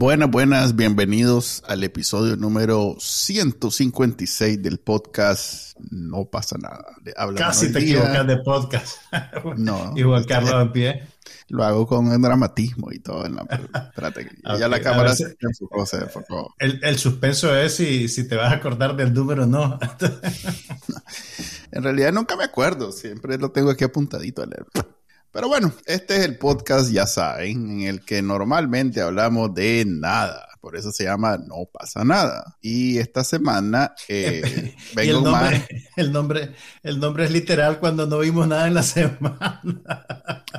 Buenas, buenas, bienvenidos al episodio número 156 del podcast No pasa nada. Habla Casi te equivocas de podcast. No. Igual Carlos en pie. Lo hago con el dramatismo y todo. En la, espérate, ya la cámara se enfocó, se enfocó. El, el, suspenso es si, si te vas a acordar del número o no. en realidad nunca me acuerdo. Siempre lo tengo aquí apuntadito a leer. Pero bueno, este es el podcast, ya saben, en el que normalmente hablamos de nada. Por eso se llama No pasa nada. Y esta semana eh, vengo el nombre, más... el nombre, el nombre es literal cuando no vimos nada en la semana.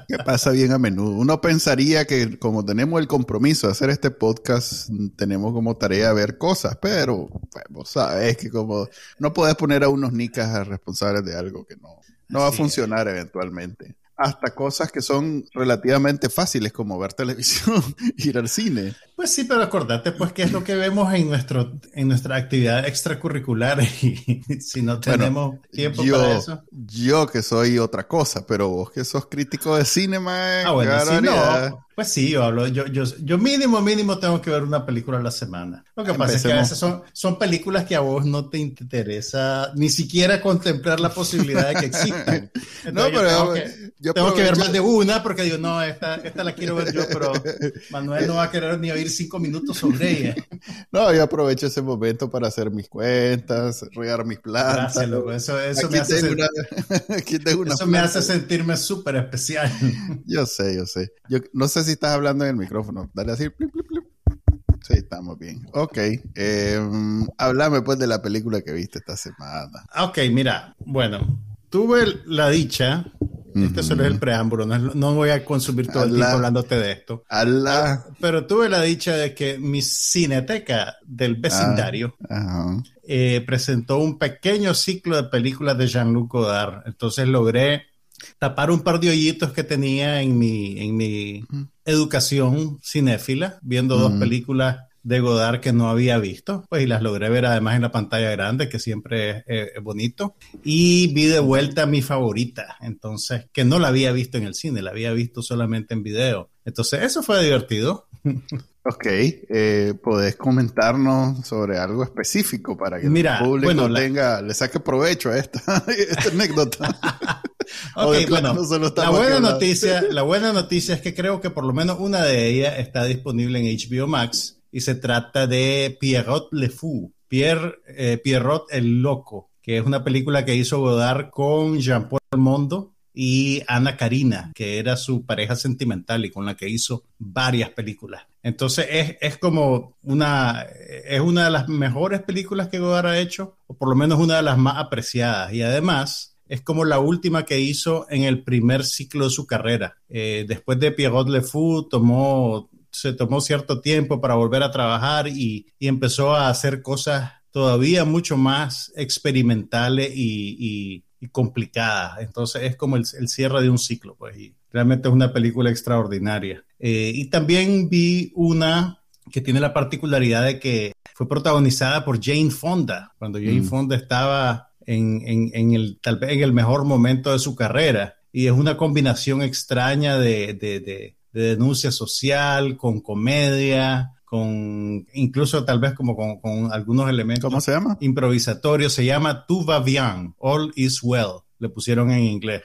Que pasa bien a menudo. Uno pensaría que como tenemos el compromiso de hacer este podcast, tenemos como tarea ver cosas, pero pues, vos sabes que como no puedes poner a unos nicas responsables de algo que no, no va a funcionar eventualmente hasta cosas que son relativamente fáciles como ver televisión, ir al cine. Pues sí, pero acordate pues qué es lo que vemos en nuestro en nuestra actividad extracurricular y si no tenemos tiempo para eso. Yo que soy otra cosa, pero vos que sos crítico de cine, man, Ah, bueno, no. Pues sí, yo hablo, yo, yo, yo mínimo, mínimo tengo que ver una película a la semana. Lo que pasa es que a veces son, son películas que a vos no te interesa ni siquiera contemplar la posibilidad de que existan. no, pero tengo, que, yo tengo que ver más de una porque digo, no, esta, esta la quiero ver yo, pero Manuel no va a querer ni oír cinco minutos sobre ella. No, yo aprovecho ese momento para hacer mis cuentas, regar mis plantas. Eso, eso, me hace, sentir, eso me hace sentirme súper especial. Yo sé, yo sé. Yo no sé si estás hablando en el micrófono. Dale así. Sí, estamos bien. Ok. Eh, háblame pues de la película que viste esta semana. Ok, mira. Bueno, tuve la dicha este solo es el preámbulo, no, voy a consumir todo el tiempo hablándote de esto. Ah, pero tuve la dicha de que mi cineteca del vecindario ah, eh, presentó un pequeño ciclo de películas de Jean-Luc Godard. Entonces logré tapar un par de hoyitos que tenía en mi, en mi educación cinéfila, viendo dos películas de Godard que no había visto, pues y las logré ver además en la pantalla grande, que siempre es, bonito, y vi de vuelta mi favorita, entonces, que no la había visto en el cine, la había visto solamente en video. Entonces, eso fue divertido. Ok, eh, ¿podés comentarnos sobre algo específico para que el público tenga, le saque provecho a esta, anécdota? okay, bueno, la buena, noticia, la buena noticia es que creo que por lo menos una de ellas está disponible en HBO Max y se trata de Pierrot Le Fou, Pierre, eh, Pierrot el Loco, que es una película que hizo Godard con Jean-Paul Mondo y Ana Karina, que era su pareja sentimental y con la que hizo varias películas. Entonces es, es, como una, es una de las mejores películas que Godard ha hecho, o por lo menos una de las más apreciadas. Y además es como la última que hizo en el primer ciclo de su carrera. Eh, después de Pierrot Le Fou tomó se tomó cierto tiempo para volver a trabajar y, empezó a hacer cosas todavía mucho más experimentales y, complicadas. Entonces es como el, cierre de un ciclo, pues, y realmente es una película extraordinaria. Eh, y también vi una que tiene la particularidad de que fue protagonizada por Jane Fonda, cuando Jane mm. Fonda estaba en, el, tal vez en el mejor momento de su carrera. Y es una combinación extraña de de denuncia social, con comedia, con incluso tal vez como con, algunos elementos. ¿Cómo se llama? Improvisatorios. Se llama Tout va bien, All is well, le pusieron en inglés.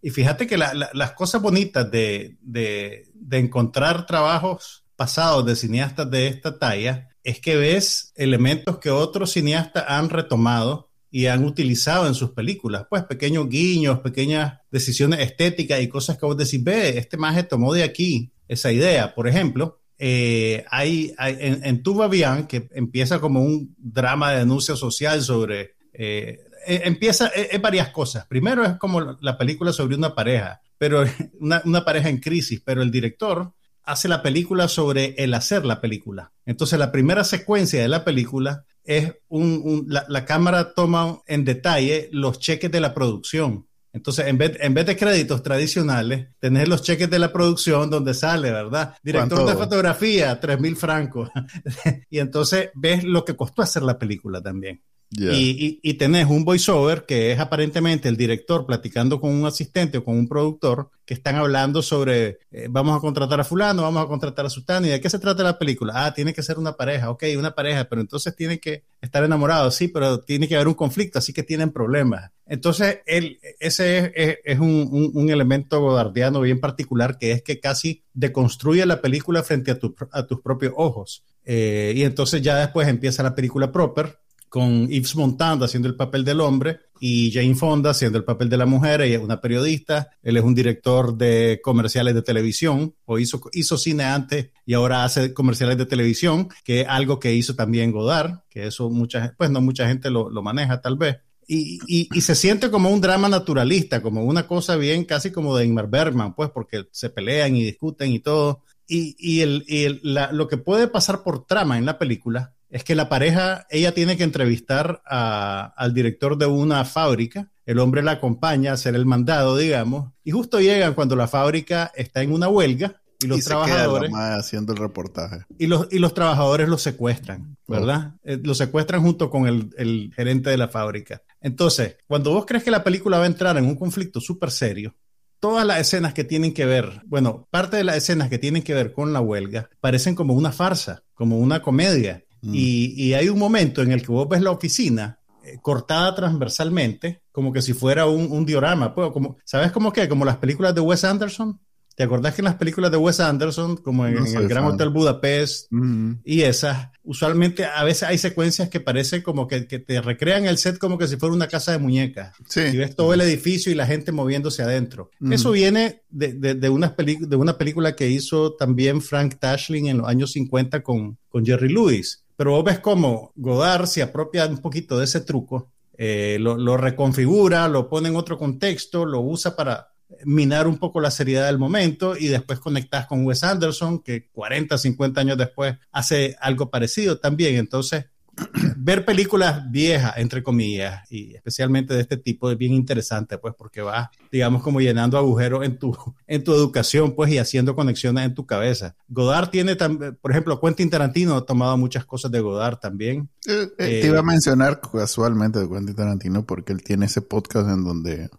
Y fíjate que las cosas bonitas de, de, de encontrar trabajos pasados de cineastas de esta talla es que ves elementos que otros cineastas han retomado y han utilizado en sus películas, pues pequeños guiños, pequeñas decisiones estéticas y cosas que vos decís, ve, este maje tomó de aquí esa idea. Por ejemplo, eh, hay, en, en Tuba Bien, que empieza como un drama de denuncia social sobre... Eh, e, empieza, es, e, varias cosas. Primero es como la película sobre una pareja, pero una, una pareja en crisis, pero el director hace la película sobre el hacer la película. Entonces la primera secuencia de la película es un, la, cámara toma en detalle los cheques de la producción Entonces, en vez, en vez de créditos tradicionales, tenés los cheques de la producción donde sale, ¿verdad? Director de fotografía, 3 mil francos. y entonces ves lo que costó hacer la película también. Y, y, tenés un voiceover que es aparentemente el director platicando con un asistente o con un productor que están hablando sobre eh, vamos a contratar a fulano, vamos a contratar a sultano y de qué se trata la película. Ah, tiene que ser una pareja, ok, una pareja, pero entonces tiene que estar enamorados, sí, pero tiene que haber un conflicto, así que tienen problemas. Entonces, él, ese es, un, un, elemento godardiano bien particular que es que casi deconstruye la película frente a, a tus propios ojos. Eh, y entonces ya después empieza la película proper con Yves Montand haciendo el papel del hombre y Jane Fonda haciendo el papel de la mujer. Ella es una periodista, él es un director de comerciales de televisión, o hizo, hizo cine antes y ahora hace comerciales de televisión, que es algo que hizo también Godard, que eso mucha, pues no mucha gente lo, maneja tal vez. Y, y, se siente como un drama naturalista, como una cosa bien casi como de Ingmar Bergman, pues porque se pelean y discuten y todo. Y, y, el, y lo que puede pasar por trama en la película es que la pareja, ella tiene que entrevistar al director de una fábrica, el hombre la acompaña a hacer el mandado, digamos, y justo llegan cuando la fábrica está en una huelga y los trabajadores haciendo el reportaje. y los y los trabajadores los secuestran verdad oh. eh, los secuestran junto con el, el, gerente de la fábrica. Entonces cuando vos crees que la película va a entrar en un conflicto súper serio todas las escenas que tienen que ver bueno parte de las escenas que tienen que ver con la huelga parecen como una farsa como una comedia Mm. Y, hay un momento en el que vos ves la oficina eh, cortada transversalmente, como que si fuera un, diorama. Pues, como, ¿Sabes cómo que? Como las películas de Wes Anderson. ¿Te acordás que en las películas de Wes Anderson, como en, el Gran Hotel Budapest mm. y esas, usualmente a veces hay secuencias que parecen como que, te recrean el set como que si fuera una casa de muñecas. Y ves todo el edificio y la gente moviéndose adentro. Mm. Eso viene de, de, una de una película que hizo también Frank Tashlin en los años 50 con, con Jerry Lewis pero vos ves cómo Godard se apropia un poquito de ese truco, eh, lo, reconfigura, lo pone en otro contexto, lo usa para minar un poco la seriedad del momento y después conectas con Wes Anderson, que 40, 50 años después hace algo parecido también. Entonces, ver películas viejas, entre comillas, y especialmente de este tipo, es bien interesante, pues, porque va, digamos, como llenando agujeros en tu, en tu educación, pues, y haciendo conexiones en tu cabeza. Godard tiene también, por ejemplo, Quentin Tarantino ha tomado muchas cosas de Godard también. Eh, eh, te iba a eh, mencionar casualmente de Quentin Tarantino porque él tiene ese podcast en donde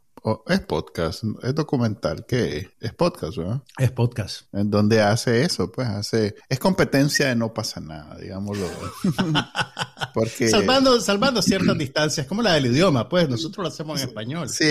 es podcast, es documental, ¿qué es? podcast, ¿verdad? Es podcast. En donde hace eso, pues hace, es competencia de no pasa nada, digámoslo. Porque... Salvando, salvando ciertas distancias, como la del idioma, pues nosotros lo hacemos en español. Sí,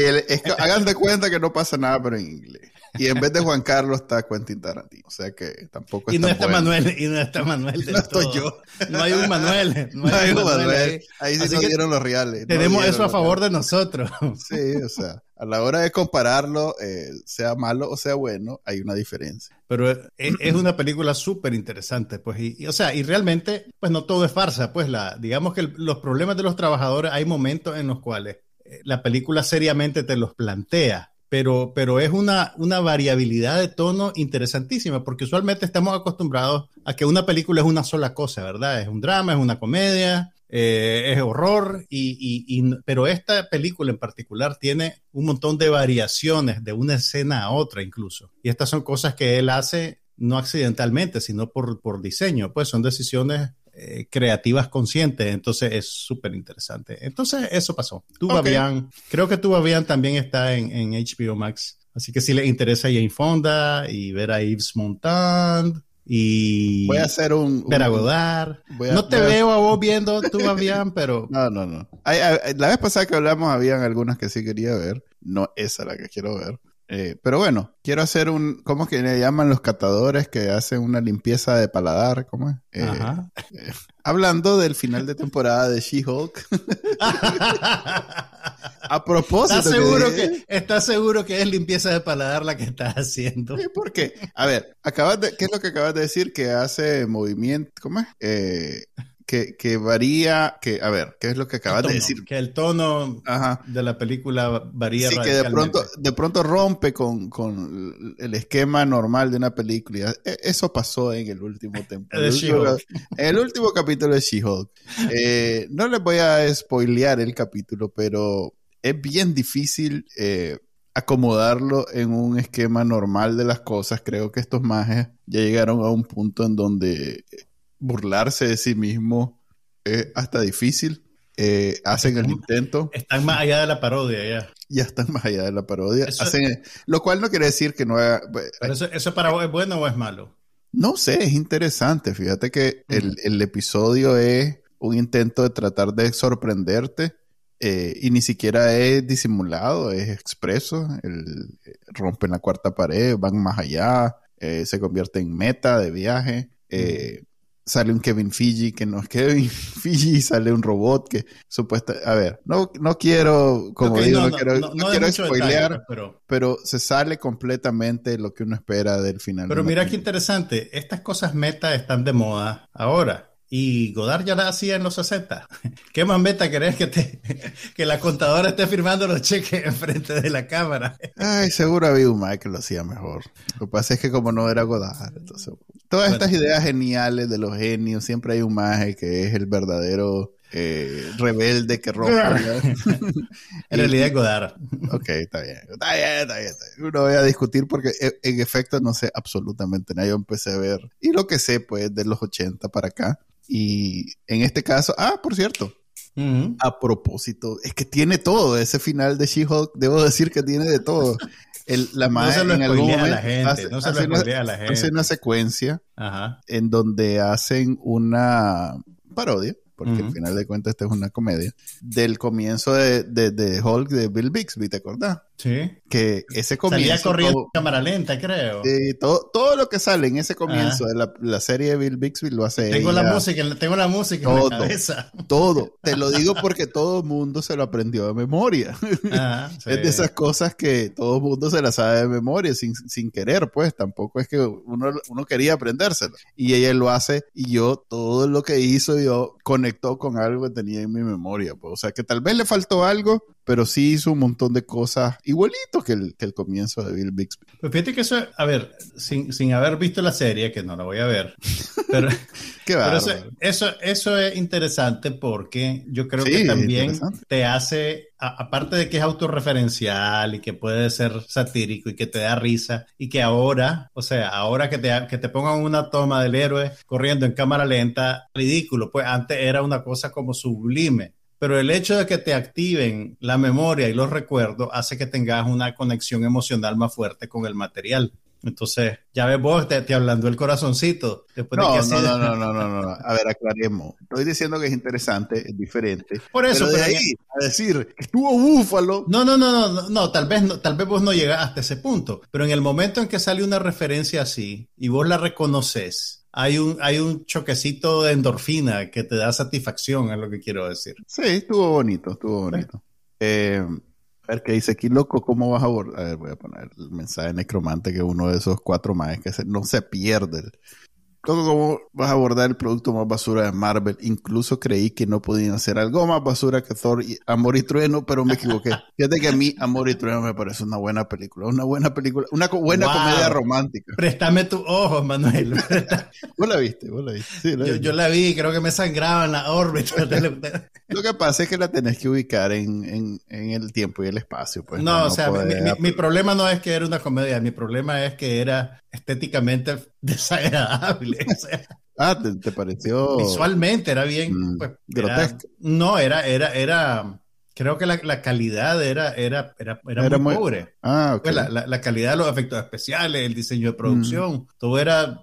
hagan de cuenta que no pasa nada, pero en inglés. Y en vez de Juan Carlos está Quentin Tarantino. O sea que tampoco y no está Manuel, y no está Manuel. no estoy yo. No hay un Manuel. No hay, un Manuel. Ahí, sí nos dieron los reales. Tenemos eso a favor de nosotros. Sí, o sea, a la hora de compararlo, eh, sea malo o sea bueno, hay una diferencia. Pero es, una película súper interesante, pues, y, o sea, y realmente, pues no todo es farsa, pues la, digamos que los problemas de los trabajadores, hay momentos en los cuales eh, la película seriamente te los plantea pero, pero es una, una variabilidad de tono interesantísima, porque usualmente estamos acostumbrados a que una película es una sola cosa, ¿verdad? Es un drama, es una comedia, eh, es horror, y, y, pero esta película en particular tiene un montón de variaciones de una escena a otra incluso. Y estas son cosas que él hace no accidentalmente, sino por, por diseño, pues son decisiones eh, creativas conscientes, entonces es súper interesante. Entonces eso pasó. Tú, creo que tú, Babian, también está en, HBO Max, así que si le interesa Jane Fonda y ver a Yves Montand y voy a hacer un, ver a Godard. no te veo a vos viendo tú, Babian, pero... No, no, no. la vez pasada que hablamos habían algunas que sí quería ver, no esa la que quiero ver. Eh, pero bueno, quiero hacer un, ¿cómo que le llaman los catadores que hacen una limpieza de paladar? ¿Cómo es? Eh, eh, hablando del final de temporada de She-Hulk. A propósito. ¿Estás seguro, que, ¿Estás seguro que es limpieza de paladar la que estás haciendo? ¿Por qué? A ver, acabas de, ¿qué es lo que acabas de decir? Que hace movimiento, ¿cómo es? Eh, que, que, varía, que, a ver, ¿qué es lo que acabas de decir? Que el tono de la película varía. Sí, que de pronto, de pronto rompe con, con, el esquema normal de una película. E, eso pasó en el último tiempo. en el último capítulo de She-Hulk. Eh, no les voy a spoilear el capítulo, pero es bien difícil eh, acomodarlo en un esquema normal de las cosas. Creo que estos mages ya llegaron a un punto en donde burlarse de sí mismo es hasta difícil. Eh, hacen el intento. Están más allá de la parodia ya. Ya están más allá de la parodia. hacen, lo cual no quiere decir que no haga... eso, eso para vos es bueno o es malo? No sé, es interesante. Fíjate que el, el, episodio es un intento de tratar de sorprenderte eh, y ni siquiera es disimulado, es expreso. El, rompen la cuarta pared, van más allá, eh, se convierte en meta de viaje. Eh, sale un Kevin Fiji que no es Kevin Fiji, sale un robot que supuesta, a ver, no, no quiero, como digo, no, quiero, quiero spoilear, pero... pero... se sale completamente lo que uno espera del final. Pero mira qué interesante, estas cosas meta están de moda ahora. Y Godard ya la hacía en los 60. ¿Qué más meta querés que, te, que la contadora esté firmando los cheques enfrente de la cámara? Ay, seguro había un Mike que lo hacía mejor. Lo que pasa es que como no era Godard, entonces... Todas estas ideas geniales de los genios, siempre hay un maje que es el verdadero eh, rebelde que rompe. en realidad es Godard. Ok, está bien. Está bien, está bien. Uno voy a discutir porque e, en efecto no sé absolutamente nada. Yo empecé a ver. Y lo que sé, pues, de los 80 para acá. Y en este caso, ah, por cierto, a propósito, es que tiene todo. Ese final de She-Hulk, debo decir que tiene de todo. El, la no se lo en algún momento a la gente, hace, no se lo una, a la gente. Hace una secuencia en donde hacen una parodia porque al final de cuentas esta es una comedia, del comienzo de, de, de Hulk de Bill Bixby, ¿te acordás? Sí. Que ese comienzo... Salía corriendo en cámara lenta, creo. Sí, todo, todo lo que sale en ese comienzo de la, la, serie de Bill Bixby lo hace Tengo la música, tengo la música todo, en la cabeza. Todo. Te lo digo porque todo el mundo se lo aprendió de memoria. Ah, es de esas cosas que todo el mundo se la sabe de memoria sin, sin querer, pues. Tampoco es que uno, uno quería aprendérselo. Y ella lo hace y yo todo lo que hizo yo conectó con algo que tenía en mi memoria. Pues. O sea que tal vez le faltó algo, pero sí hizo un montón de cosas igualito que el, que el comienzo de Bill Bixby. Pues fíjate que eso, a ver, sin, sin haber visto la serie, que no la voy a ver, pero, Qué pero eso, eso, es interesante porque yo creo que también te hace, aparte de que es autorreferencial y que puede ser satírico y que te da risa y que ahora, o sea, ahora que te, que te pongan una toma del héroe corriendo en cámara lenta, ridículo, pues antes era una cosa como sublime pero el hecho de que te activen la memoria y los recuerdos hace que tengas una conexión emocional más fuerte con el material. Entonces, ya ves vos, te, hablando el corazoncito. Después no, no, no, no, no, no, A ver, aclaremos. Estoy diciendo que es interesante, es diferente. Por eso, pero de ahí a decir, estuvo búfalo. No, no, no, no, no, no, tal vez, no, tal vez vos no llegas hasta ese punto. Pero en el momento en que sale una referencia así y vos la reconoces, hay un, hay un choquecito de endorfina que te da satisfacción, es lo que quiero decir. Sí, estuvo bonito, estuvo bonito. Eh, a ver qué dice aquí, loco, ¿cómo vas a abordar? A ver, voy a poner el mensaje necromante que uno de esos cuatro más que no se pierde. ¿Cómo vas a abordar el producto más basura de Marvel? Incluso creí que no podían hacer algo más basura que Thor y Amor y Trueno, pero me equivoqué. Fíjate que a mí Amor y Trueno me parece una buena película, una buena película, una buena comedia romántica. Préstame tus ojos, Manuel. ¿Vos la viste? ¿Vos la viste? Sí, la yo, yo, la vi, creo que me sangraba en la órbita. Lo que pasa es que la tenés que ubicar en, en, en el tiempo y el espacio. Pues, no, o sea, mi, mi, problema no es que era una comedia, mi problema es que era estéticamente desagradable. ah, ¿te, pareció? Visualmente era bien mm, pues, grotesco. no, era, era, era. Creo que la, la calidad era, era, era, era, muy, pobre. Ah, okay. la, la, la, calidad de los efectos especiales, el diseño de producción, mm. todo era.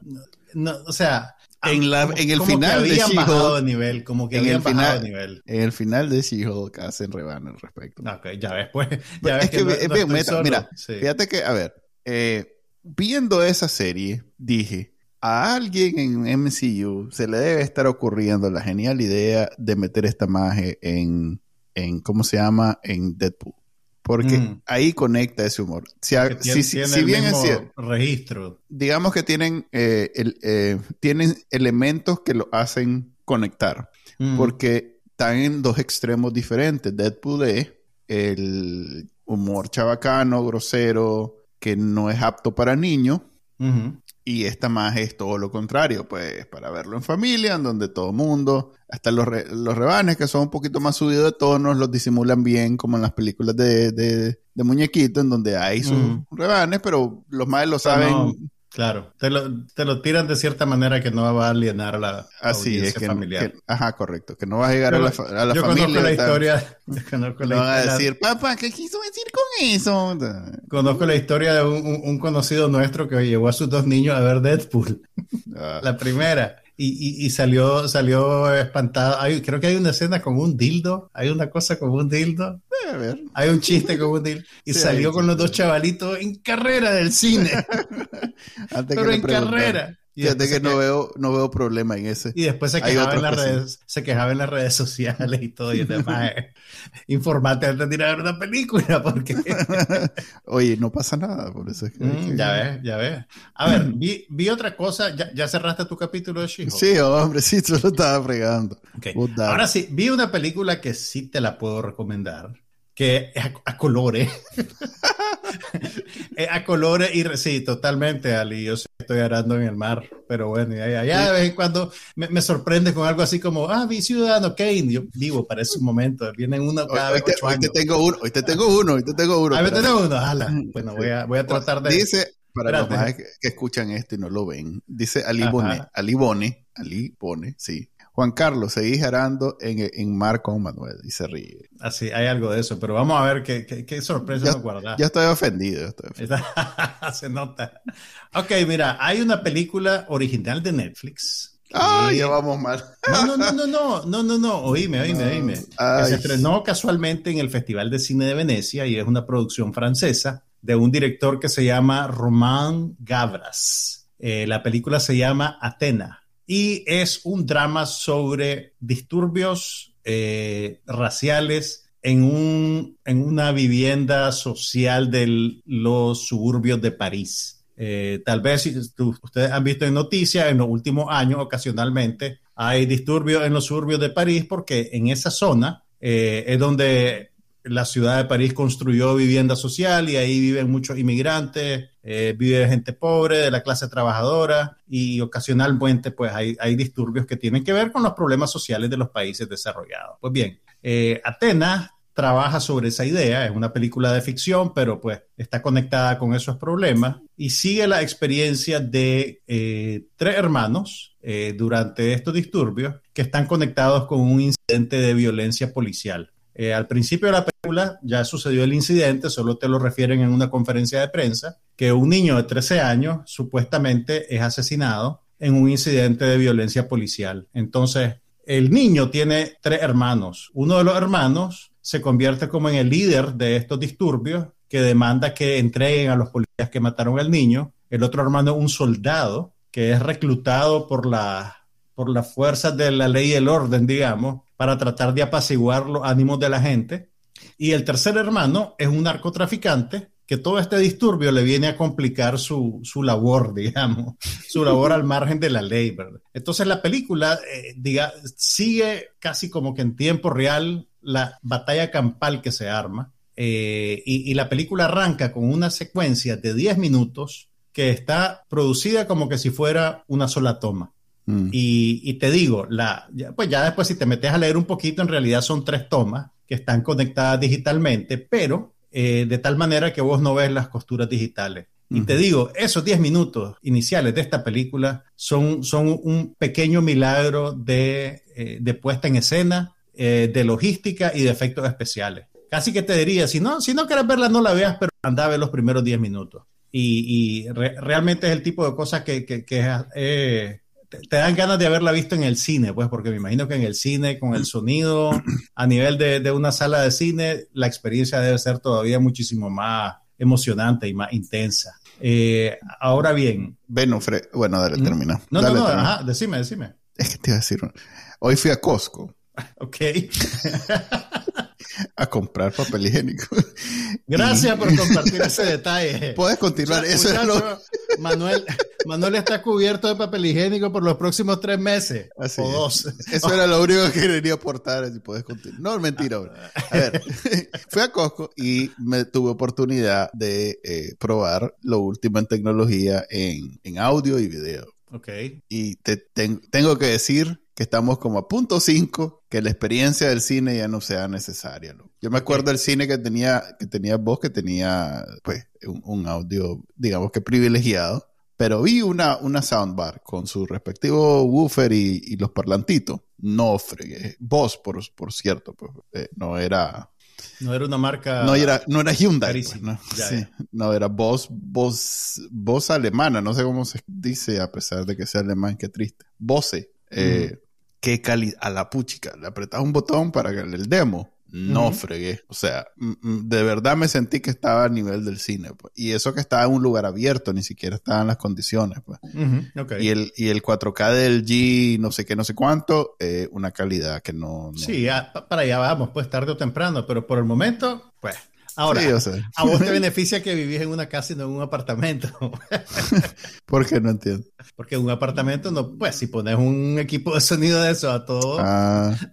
No, o sea, en, la, en el final de She-Hulk. nivel, como que en el final, nivel. En el final de She-Hulk hacen rebano al respecto. Ok, ya ves, pues. Ya ves es que, que mira, fíjate que, a ver, eh, viendo esa serie, dije, a alguien en MCU se le debe estar ocurriendo la genial idea de meter esta magia en, en ¿cómo se llama? En Deadpool. Porque mm. ahí conecta ese humor. Si, bien es cierto, registro. Digamos que tienen, eh, eh, tienen elementos que lo hacen conectar. Mm. Porque están en dos extremos diferentes. Deadpool es el humor chabacano, grosero, que no es apto para niños. Y esta más es todo lo contrario, pues para verlo en familia, en donde todo mundo, hasta los, los rebanes que son un poquito más subidos de tonos, los disimulan bien, como en las películas de, de, de muñequito, en donde hay sus rebanes, pero los más lo saben. Claro, te lo, te lo tiran de cierta manera que no va a alienar a la Así es que, familiar. ajá, correcto, que no va a llegar a la, a la yo familia. Conozco la historia, conozco la van a decir, papá, ¿qué quiso decir con eso? Conozco la historia de un, un conocido nuestro que llevó a sus dos niños a ver Deadpool. Ah. La primera y, y, salió, salió espantado. Hay, creo que hay una escena con un dildo. Hay una cosa con un dildo. A ver. Hay un chiste con un dildo. Y salió con los dos chavalitos en carrera del cine. Pero en carrera. Fíjate que no veo, no veo problema en ese. Y después se quejaba, en las redes, se quejaba en las redes sociales y todo. Y demás. informate antes de ir a ver una película, porque. Oye, no pasa nada, por eso mm, Ya ves, ya ves. A ver, vi, vi otra cosa. ¿Ya, ¿Ya, cerraste tu capítulo de she Sí, hombre, sí, tú lo estaba fregando. Ahora sí, vi una película que sí te la puedo recomendar que es a, colores. es a colores y sí, totalmente, Ali. Yo estoy arando en el mar, pero bueno, ya, ya, de vez en cuando me, sorprende con algo así como, ah, vi Ciudadano Kane. Yo vivo para ese momento. Vienen uno cada hoy, vez hoy te tengo uno, hoy te tengo uno, hoy te tengo uno. Hoy te tengo uno, ala. Bueno, voy a, voy a tratar de. Dice, para los más que, escuchan esto y no lo ven, dice Ali Bone, Ali Bone, Ali Bone, sí. Juan Carlos, seguís arando en, en mar con Manuel y se ríe. Así, hay algo de eso, pero vamos a ver qué, qué, sorpresa nos guarda. Ya estoy ofendido. se nota. Ok, mira, hay una película original de Netflix. Ah, ya vamos mal. No, no, no, no, no, no, no, no, oíme, oíme, oíme. se estrenó casualmente en el Festival de Cine de Venecia y es una producción francesa de un director que se llama Romain Gavras. Eh, la película se llama Atena y es un drama sobre disturbios eh, raciales en, un, en una vivienda social de los suburbios de París. Eh, tal vez si ustedes han visto en noticias en los últimos años ocasionalmente hay disturbios en los suburbios de París porque en esa zona es donde la ciudad de París construyó vivienda social y ahí viven muchos inmigrantes, eh, vive gente pobre, de la clase trabajadora y ocasionalmente pues hay, hay, disturbios que tienen que ver con los problemas sociales de los países desarrollados. Pues bien, eh, Atenas trabaja sobre esa idea, es una película de ficción, pero pues está conectada con esos problemas y sigue la experiencia de eh, tres hermanos durante estos disturbios que están conectados con un incidente de violencia policial. Eh, al principio de la película ya sucedió el incidente, solo te lo refieren en una conferencia de prensa, que un niño de 13 años supuestamente es asesinado en un incidente de violencia policial. Entonces, el niño tiene tres hermanos. Uno de los hermanos se convierte como en el líder de estos disturbios que demanda que entreguen a los policías que mataron al niño. El otro hermano es un soldado que es reclutado por, la, por las fuerzas de la ley y el orden, digamos, para tratar de apaciguar los ánimos de la gente. Y el tercer hermano es un narcotraficante que todo este disturbio le viene a complicar su, su labor, digamos, su labor al margen de la ley, ¿verdad? Entonces la película eh, diga, sigue casi como que en tiempo real la batalla campal que se arma eh, y, y, la película arranca con una secuencia de 10 minutos que está producida como que si fuera una sola toma. Mm. Y, te digo, la, pues ya después si te metes a leer un poquito, en realidad son tres tomas que están conectadas digitalmente, pero eh, de tal manera que vos no ves las costuras digitales. Y te digo, esos 10 minutos iniciales de esta película son, son un pequeño milagro de, eh, de puesta en escena, eh, de logística y de efectos especiales. Casi que te diría, si no, si no quieres verla, no la veas, pero anda a ver los primeros 10 minutos. Y, realmente es el tipo de cosas que, que, que te, dan ganas de haberla visto en el cine, pues, porque me imagino que en el cine, con el sonido, a nivel de, una sala de cine, la experiencia debe ser todavía muchísimo más emocionante y más intensa. Eh, ahora bien. Bueno, bueno, dale, termina. No, no, no, ajá, decime, decime. Es que te iba a decir, hoy fui a Costco. Ok. a comprar papel higiénico. Gracias por compartir ese detalle. Puedes continuar. Eso es lo... Manuel, Manuel está cubierto de papel higiénico por los próximos tres meses. Así o dos. Eso era lo único que quería aportar. Si puedes continuar. No, mentira. A ver, fui a Costco y me tuve oportunidad de eh, probar lo último en tecnología en, en audio y video. Ok. Y te, tengo que decir que estamos como a punto 5, que la experiencia del cine ya no sea necesaria. Yo me acuerdo del cine que tenía, que tenía voz, que tenía pues un, audio, digamos que privilegiado, pero vi una, una soundbar con su respectivo woofer y, los parlantitos. No fregué. Voz, por, por cierto, pues, eh, no era... No era una marca. No era, no era Hyundai. Pues, ¿no? sí, no era voz, voz, voz alemana. No sé cómo se dice, a pesar de que sea alemán, qué triste. Bose. Eh, qué calidad, a la puchica, le apretas un botón para que el demo. No fregué. O sea, de verdad me sentí que estaba a nivel del cine. Pues. Y eso que estaba en un lugar abierto, ni siquiera estaba en las condiciones. Pues. y, el, y el 4K del G, no sé qué, no sé cuánto, eh, una calidad que no... Sí, para allá vamos, pues tarde o temprano, pero por el momento, pues Ahora, a vos te beneficia que vivís en una casa y no en un apartamento. ¿Por qué no entiendo? Porque en un apartamento, no, pues si pones un equipo de sonido de eso a todo. Ah.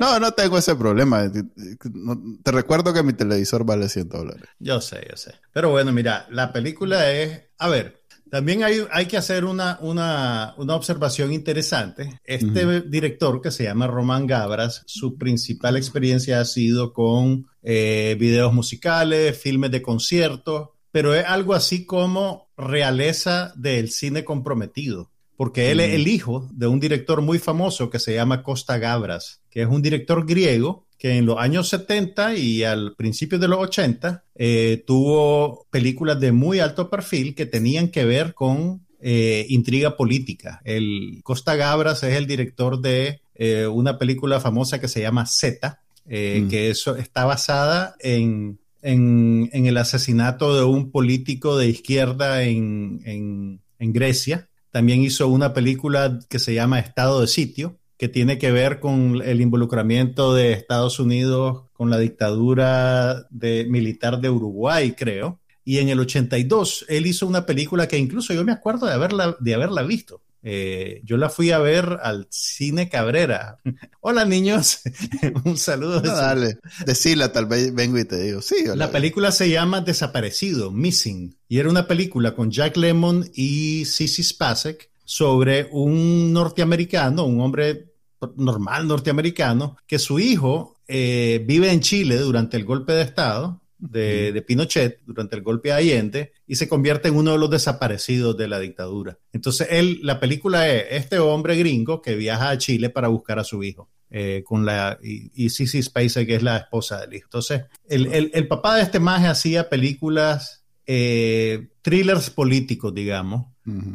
No, no tengo ese problema. Te recuerdo que mi televisor vale 100 dólares. Yo sé, yo sé. Pero bueno, mira, la película es, a ver, también hay, hay que hacer una, una, una observación interesante. Este director que se llama Román Gabras, su principal experiencia ha sido con eh, videos musicales, filmes de conciertos, pero es algo así como realeza del cine comprometido, porque él es el hijo de un director muy famoso que se llama Costa Gabras, que es un director griego que en los años 70 y al principio de los 80 eh, tuvo películas de muy alto perfil que tenían que ver con eh, intriga política. El Costa Gabras es el director de eh, una película famosa que se llama Z, mm. que eso está basada en, en, el asesinato de un político de izquierda en, en Grecia. También hizo una película que se llama Estado de Sitio, que tiene que ver con el involucramiento de Estados Unidos con la dictadura de, militar de Uruguay, creo. Y en el 82 él hizo una película que incluso yo me acuerdo de haberla, de haberla visto. Eh, yo la fui a ver al Cine Cabrera. Hola niños, un saludo. No, dale, decila, tal vez vengo y te digo. Sí, La película se llama Desaparecido, Missing, y era una película con Jack Lemmon y Sissy Spacek sobre un norteamericano, un hombre normal norteamericano, que su hijo eh, vive en Chile durante el golpe de Estado de, Pinochet, durante el golpe de Allende, y se convierte en uno de los desaparecidos de la dictadura. Entonces, él, la película es este hombre gringo que viaja a Chile para buscar a su hijo. Eh, con la y, y Sissy que es la esposa del hijo. Entonces, el, papá de este maje hacía películas, eh, thrillers políticos, digamos,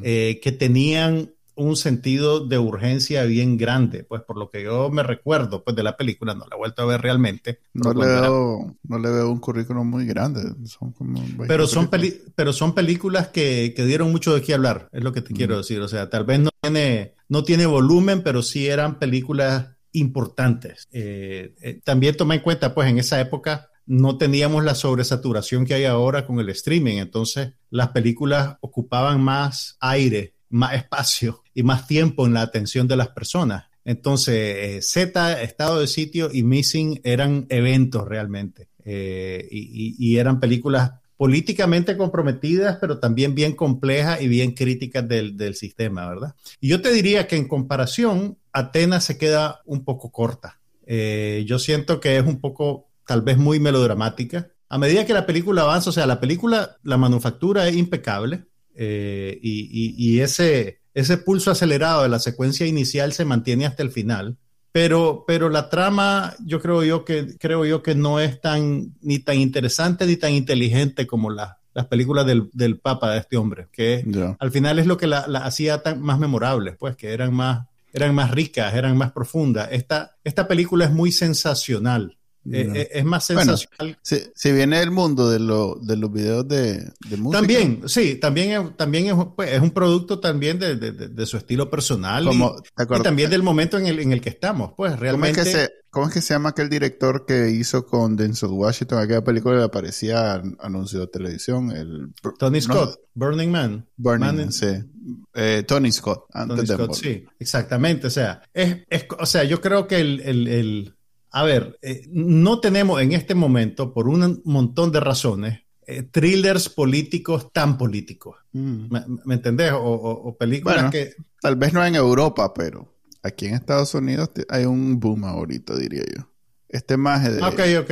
que tenían un sentido de urgencia bien grande, pues por lo que yo me recuerdo pues de la película, no la he vuelto a ver realmente. No le, veo, no le veo un currículum muy grande. pero, son pero son películas que, que, dieron mucho de qué hablar, es lo que te quiero decir. O sea, tal vez no tiene, no tiene volumen, pero sí eran películas importantes. Eh, eh, también toma en cuenta, pues en esa época no teníamos la sobresaturación que hay ahora con el streaming, entonces las películas ocupaban más aire más espacio y más tiempo en la atención de las personas. Entonces, eh, Z, Estado de Sitio y Missing eran eventos realmente eh, y, eran películas políticamente comprometidas, pero también bien complejas y bien críticas del, sistema, ¿verdad? Y yo te diría que en comparación, Atenas se queda un poco corta. Eh, yo siento que es un poco, tal vez muy melodramática. A medida que la película avanza, o sea, la película, la manufactura es impecable, eh, y, ese, ese pulso acelerado de la secuencia inicial se mantiene hasta el final. Pero, pero la trama, yo creo yo que creo yo que no es tan ni tan interesante ni tan inteligente como las películas del, del, Papa de este hombre, que al final es lo que la, hacía tan, más memorable, pues que eran más, eran más ricas, eran más profundas. Esta, esta película es muy sensacional. Eh, eh, es más sensacional. si, viene del mundo de, lo, de los videos de, música. También, sí, también, es, también es, pues, es un producto también de, de, su estilo personal y, también del momento en el, en el que estamos. Pues realmente. ¿Cómo es, que se, ¿Cómo es que se llama aquel director que hizo con Denzel Washington aquella película que aparecía anuncio de televisión? El, Tony Scott, Burning Man. Burning Man, sí. Eh, Tony Scott, antes Tony Scott, sí, exactamente. O sea, es, es, o sea, yo creo que el, el, el a ver, eh, no tenemos en este momento, por un montón de razones, eh, thrillers políticos tan políticos. Mm. ¿Me, entendés? O, películas que... Tal vez no en Europa, pero aquí en Estados Unidos hay un boom ahorita, diría yo. Este más de... Ok, ok.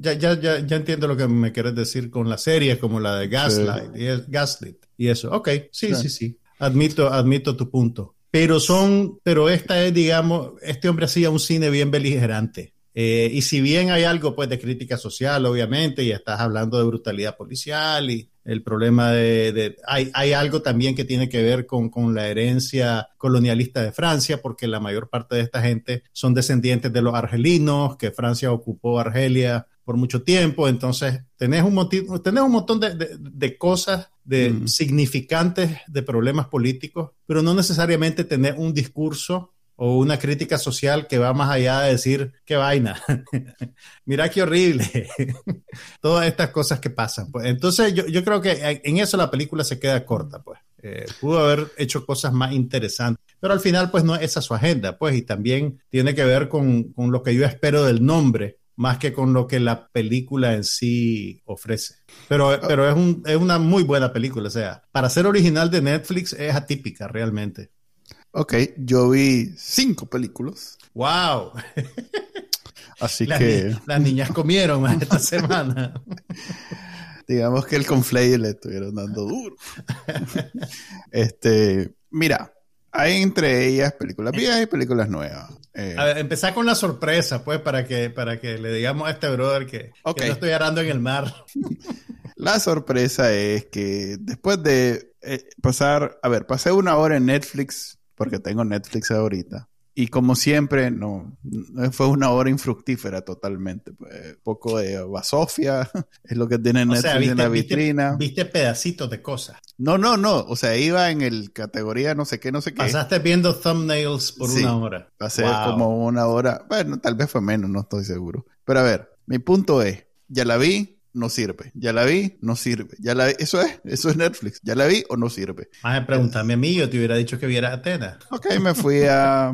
Ya, ya, ya, ya entiendo lo que me quieres decir con la serie, como la de Gaslight, y Gaslit y eso. Ok, sí, sí, sí. Admito, admito tu punto. Pero son, pero esta es, digamos, este hombre hacía un cine bien beligerante. Eh, y si bien hay algo pues de crítica social, obviamente, y estás hablando de brutalidad policial y el problema de... hay, hay, algo también que tiene que ver con, con, la herencia colonialista de Francia, porque la mayor parte de esta gente son descendientes de los argelinos, que Francia ocupó Argelia por mucho tiempo, entonces tenés un, motivo, tenés un montón de, de, de cosas de mm. significantes de problemas políticos, pero no necesariamente tener un discurso o una crítica social que va más allá de decir, qué vaina, mira qué horrible, todas estas cosas que pasan. Pues. Entonces yo, yo, creo que en eso la película se queda corta, pues. Eh, pudo haber hecho cosas más interesantes, pero al final pues no es esa su agenda, pues, y también tiene que ver con, con lo que yo espero del nombre, más que con lo que la película en sí ofrece. Pero, pero es, un, es una muy buena película, o sea, para ser original de Netflix es atípica realmente. Ok, yo vi cinco películas. ¡Wow! Así que. las niñas comieron esta semana. Digamos que el conflay le estuvieron dando duro. este, mira, hay entre ellas películas viejas y películas nuevas. Eh, a ver, empezar con la sorpresa, pues, para que, para que le digamos a este brother que, que no estoy arando en el mar. la sorpresa es que después de eh, pasar, a ver, pasé una hora en Netflix porque tengo Netflix ahorita. Y como siempre, no, fue una hora infructífera totalmente. Pues, poco de basofia, es lo que tiene Netflix en la vitrina. Viste, pedacitos de cosas. No, no, no. O sea, iba en el categoría no sé qué, no sé qué. Pasaste viendo thumbnails por una hora. Pasé como una hora. Bueno, tal vez fue menos, no estoy seguro. Pero a ver, mi punto es, ya la vi, no sirve. Ya la vi, no sirve. Ya la Eso es, eso es Netflix. Ya la vi o no sirve. Más pregúntame a mí, yo te hubiera dicho que viera Atenas. Ok, me fui a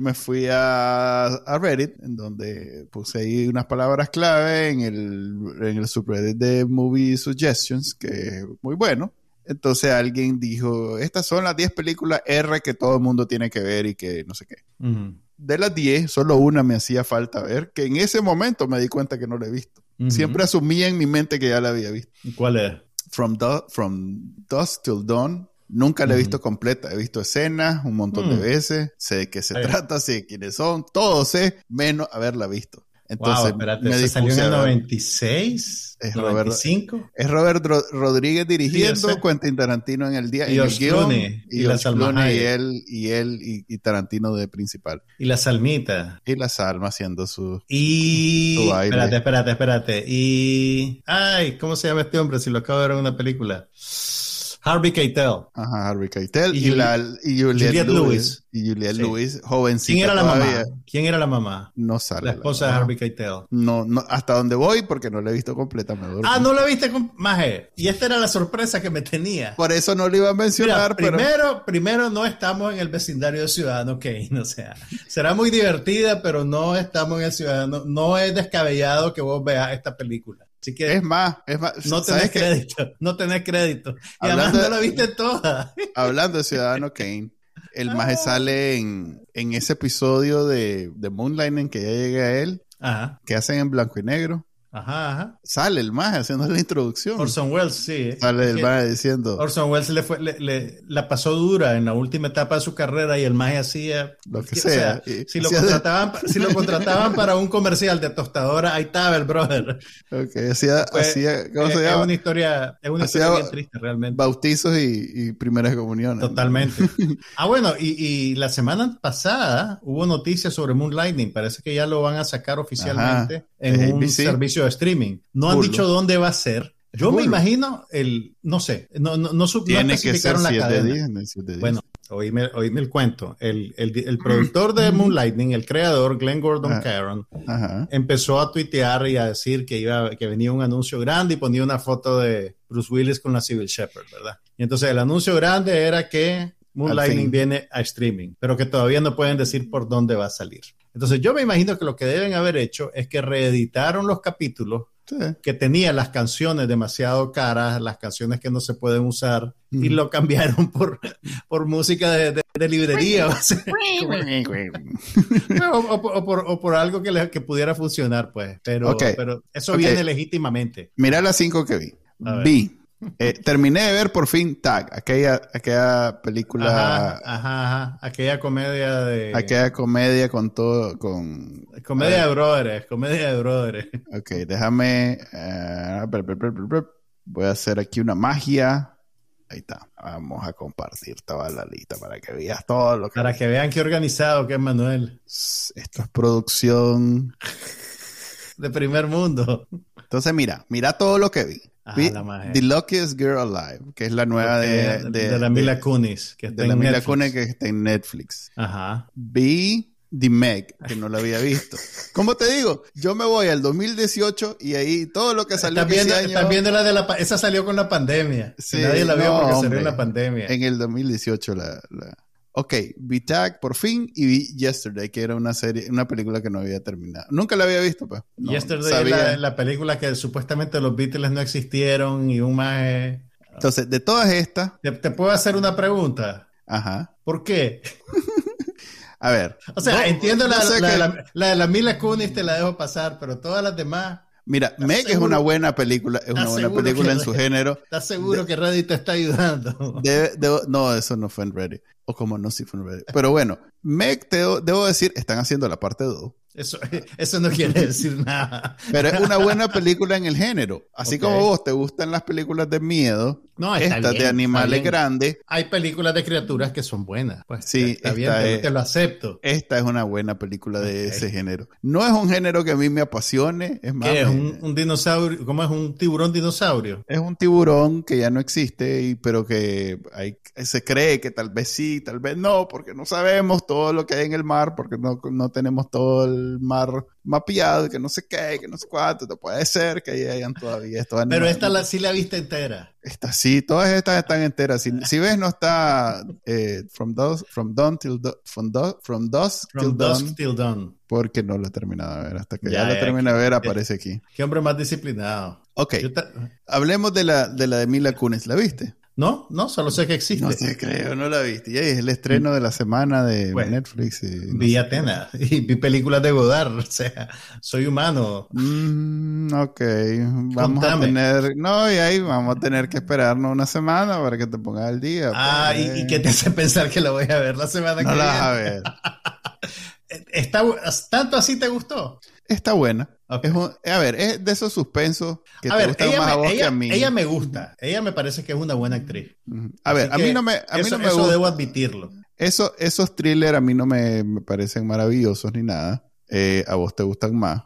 me fui a, a, Reddit, en donde puse ahí unas palabras clave en el, en el subreddit de Movie Suggestions, que es muy bueno. Entonces alguien dijo, estas son las 10 películas R que todo el mundo tiene que ver y que no sé qué. De las 10, solo una me hacía falta ver, que en ese momento me di cuenta que no la he visto. Siempre asumía en mi mente que ya la había visto. ¿Cuál es? From, From Dusk Till Dawn. Nunca la he visto completa. He visto escenas un montón de mm. veces. Sé de qué se trata, sé quiénes son. Todo sé, menos haberla visto. Entonces, me salió en el 96, es 95. es Robert Rodríguez dirigiendo, Quentin Tarantino en el día y, el guion, y, y, la y él y él y, Tarantino de principal. Y la Salmita. Y la Salma haciendo su, y... Espérate, espérate, espérate. Y... Ay, ¿cómo se llama este hombre? Si lo acabo de ver en una película. Harvey Keitel. Ajá, Harvey Keitel. Y, la, y Juliette, Lewis. Y Juliette Lewis, jovencita. ¿Quién era la mamá? ¿Quién era la mamá? No sale. La esposa de Harvey Keitel. No, no, hasta donde voy porque no la he visto completa. ah, no la viste con Maje. Y esta era la sorpresa que me tenía. Por eso no le iba a mencionar. primero, primero no estamos en el vecindario de Ciudadano Kane. O sea, será muy divertida, pero no estamos en el Ciudadano. No es descabellado que vos veas esta película. Así que es más, es más. No tenés crédito, no tenés crédito. Y además no la viste toda. Hablando de Ciudadano Kane, el maje sale en, ese episodio de, de Moonlighting que ya llegué a él, que hacen en blanco y negro. Ajá, ajá. Sale el maje haciendo la introducción. Orson Welles, sí. Sale el maje diciendo. Orson Welles le, fue, le, la pasó dura en la última etapa de su carrera y el maje hacía. Lo que sea. si, lo contrataban, si lo contrataban para un comercial de tostadora, ahí estaba el brother. Ok, hacía. hacía ¿Cómo se llama? Es una historia, es una historia bien triste, realmente. Bautizos y, y primeras comuniones. Totalmente. ah, bueno, y, y, la semana pasada hubo noticias sobre Moonlighting. Parece que ya lo van a sacar oficialmente en un servicio de streaming. No han dicho dónde va a ser. Yo me imagino el, no sé, no, no, no, Tiene que ser la cadena. Bueno, oíme, oíme, el cuento. El, el, el productor de Moonlighting, el creador, Glenn Gordon ah, Caron, empezó a tuitear y a decir que, iba, que venía un anuncio grande y ponía una foto de Bruce Willis con la Civil Shepherd, ¿verdad? Y entonces el anuncio grande era que Moonlighting viene a streaming, pero que todavía no pueden decir por dónde va a salir. Entonces yo me imagino que lo que deben haber hecho es que reeditaron los capítulos que tenían las canciones demasiado caras, las canciones que no se pueden usar, y lo cambiaron por, por música de, librería. o, por, algo que, que, pudiera funcionar, pues. Pero, pero eso viene legítimamente. Mira las cinco que vi. Vi eh, terminé de ver por fin Tag, aquella, aquella película. Ajá, ajá, aquella comedia de. Aquella comedia con todo. con Comedia de brothers, comedia de brothers. Ok, déjame. Eh, voy a hacer aquí una magia. Ahí está. Vamos a compartir toda la lista para que veas todo lo que. Para que vean qué organizado que es Manuel. Esto es producción. de primer mundo. Entonces, mira, mira todo lo que vi. The Luckiest Girl Alive, que es la nueva de, de, la Mila Kunis. Que está de la Mila Kunis que está en Netflix. Ajá. Vi The Meg, que no la había visto. ¿Cómo te digo? Yo me voy al 2018 y ahí todo lo que salió también, ese año... También de la de la... Esa salió con la pandemia. Sí, nadie la vio porque salió en la pandemia. En el 2018 la... la... Ok, vi Tag por fin y vi Yesterday, que era una serie, una película que no había terminado. Nunca la había visto, pues. Yesterday es la, película que supuestamente los Beatles no existieron y un más. Entonces, de todas estas. ¿Te, puedo hacer una pregunta? Ajá. ¿Por qué? A ver. O sea, entiendo la, la, de la Mila Kunis, te la dejo pasar, pero todas las demás. Mira, Meg es una buena película, es una buena película en su género. ¿Estás seguro que Reddit te está ayudando? no, eso no fue en Reddit. O como no, sí fue en Reddit. Pero bueno, Meg, te, debo decir, están haciendo la parte 2. Eso, eso no quiere decir nada. Pero es una buena película en el género. Así como vos te gustan las películas de miedo, no, estas de animales grandes. Hay películas de criaturas que son buenas. Pues, sí, está bien, te, lo acepto. Esta es una buena película de ese género. No es un género que a mí me apasione. Es más, ¿Qué es un, dinosaurio? ¿Cómo es un tiburón dinosaurio? Es un tiburón que ya no existe, y, pero que hay, se cree que tal vez sí, tal vez no, porque no sabemos todo lo que hay en el mar, porque no, no tenemos todo el mar mapeado, que no sé qué, que no sé cuánto, te puede ser que hayan todavía estos Pero esta la, sí la viste entera. Esta sí, todas estas están enteras. Si, si ves, no está eh, From Dusk, from dawn till from, from dusk, till, dawn, Porque no lo he terminado de ver. Hasta que ya, lo termine de ver, aparece aquí. Qué hombre más disciplinado. Ok. Hablemos de la, de la de Mila Kunis. ¿La viste? No, no, solo sé que existe. No sé, creo, no la viste. Ya es el estreno de la semana de Netflix. vi Atenas y vi películas de Godard. O sea, soy humano. Mm, ok, vamos a tener. No, y ahí vamos a tener que esperarnos una semana para que te pongas al día. Ah, ¿y, pues. qué te hace pensar que la voy a ver la semana que viene? No la vas a ver. Está, ¿Tanto así te gustó? Está buena. a ver, es de esos suspensos que te gustan más a vos que a mí. Ella me gusta. Ella me parece que es una buena actriz. A ver, a mí no me, a mí eso, no me eso debo admitirlo. Eso, esos thrillers a mí no me, parecen maravillosos ni nada. Eh, a vos te gustan más.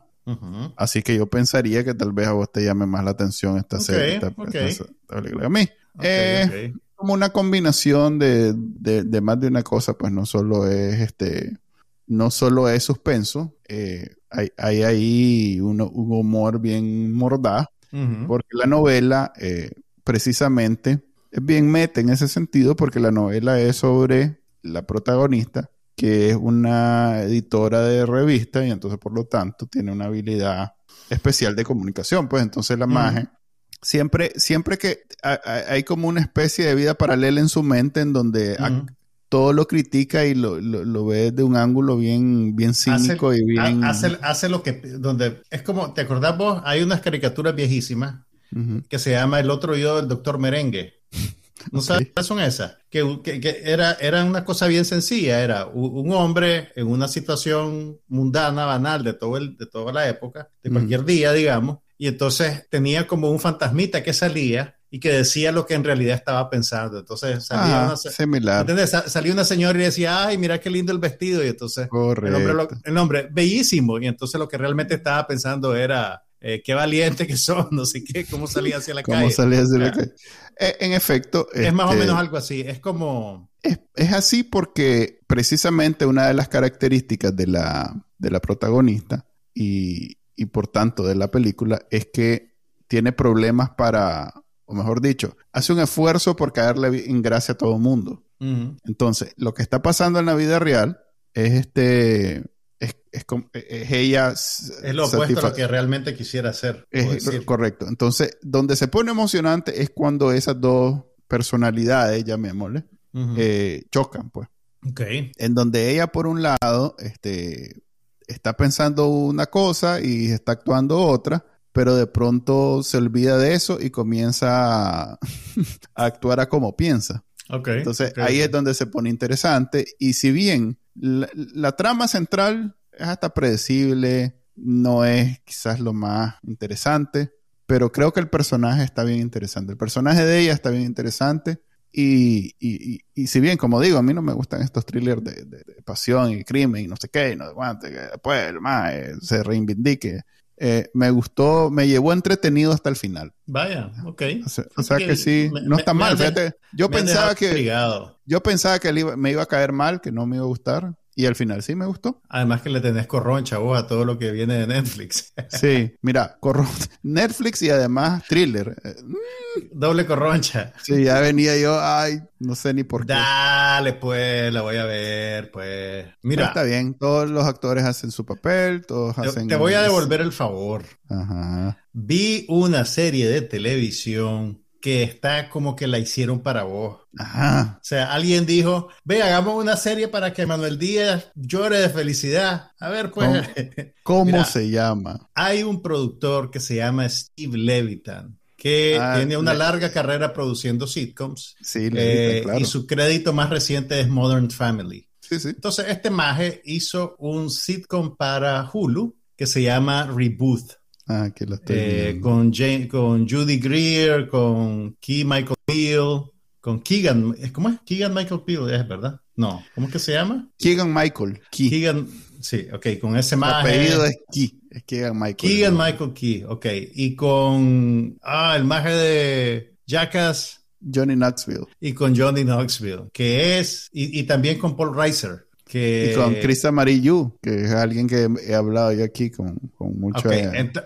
Así que yo pensaría que tal vez a vos te llame más la atención esta serie, esta, película. A mí. Eh, como una combinación de, de, más de una cosa, pues no solo es este no solo es suspenso, eh, hay, ahí un, humor bien mordaz, porque la novela eh, precisamente es bien mete en ese sentido, porque la novela es sobre la protagonista, que es una editora de revista y entonces por lo tanto tiene una habilidad especial de comunicación, pues entonces la imagen siempre, siempre que hay como una especie de vida paralela en su mente en donde todo lo critica y lo, lo, ve de un ángulo bien, bien cínico y bien... Hace, hace, lo que... donde Es como, ¿te acordás vos? Hay unas caricaturas viejísimas que se llama El otro yo del doctor Merengue. ¿No sabes cuáles son esas? Que, que, era, era una cosa bien sencilla. Era un, hombre en una situación mundana, banal de, todo el, de toda la época, de cualquier día, digamos, y entonces tenía como un fantasmita que salía y que decía lo que en realidad estaba pensando. Entonces salía, una, similar. salía una señora y decía, ay, mira qué lindo el vestido. Y entonces el hombre, el hombre, bellísimo. Y entonces lo que realmente estaba pensando era, eh, qué valiente que son, no sé qué, cómo salía hacia la calle. ¿Cómo salía hacia la calle? Eh, en efecto. Es más o este, menos algo así, es como... Es, así porque precisamente una de las características de la, de la protagonista y, y por tanto de la película es que tiene problemas para, o mejor dicho, hace un esfuerzo por caerle en gracia a todo el mundo. Entonces, lo que está pasando en la vida real es este es, es, ella. Es lo opuesto a lo que realmente quisiera hacer. Es, correcto. Entonces, donde se pone emocionante es cuando esas dos personalidades, llamémosle, eh, chocan, pues. Ok. En donde ella, por un lado, este, está pensando una cosa y está actuando otra, pero de pronto se olvida de eso y comienza a, actuar a como piensa. Okay, Entonces ahí es donde se pone interesante. Y si bien la, trama central es hasta predecible, no es quizás lo más interesante, pero creo que el personaje está bien interesante. El personaje de ella está bien interesante. Y, y, y, si bien, como digo, a mí no me gustan estos thrillers de, pasión y crimen y no sé qué, y no sé que después el más se reivindique. Eh, me gustó, me llevó entretenido hasta el final. Vaya, ok. O sea, que sí, no está mal. yo pensaba que yo pensaba que me iba a caer mal, que no me iba a gustar, y al final sí me gustó. Además que le tenés corroncha vos a todo lo que viene de Netflix. sí, mira, Netflix y además thriller. Doble corroncha. Sí, ya venía yo, ay, no sé ni por qué. Dale, pues, la voy a ver, pues. Mira. está bien, todos los actores hacen su papel, todos hacen... Te voy a devolver el favor. Ajá. Vi una serie de televisión que está como que la hicieron para vos. Ajá. O sea, alguien dijo, ve, hagamos una serie para que Manuel Díaz llore de felicidad. A ver, pues. ¿Cómo, se llama? Hay un productor que se llama Steve Levitan que ah, tiene una larga carrera produciendo sitcoms. Sí, Levitan, eh, claro. Y su crédito más reciente es Modern Family. Sí, sí. Entonces, este maje hizo un sitcom para Hulu que se llama Reboot. Ah, que lo estoy eh, con, con Judy Greer, con Key Michael Peel, con Keegan, ¿cómo es? Keegan Michael Peel, es verdad. No, ¿cómo es que se llama? Keegan Michael Key. Keegan, sí, ok, con ese más. apellido es Key, es Keegan Michael. Keegan Michael Key, ok. Y con, ah, el maje de Jackass. Johnny Knoxville. Y con Johnny Knoxville, que es, y, y también con Paul Reiser. Y con Chris Amarillo, que es alguien que he hablado yo aquí con, con mucho...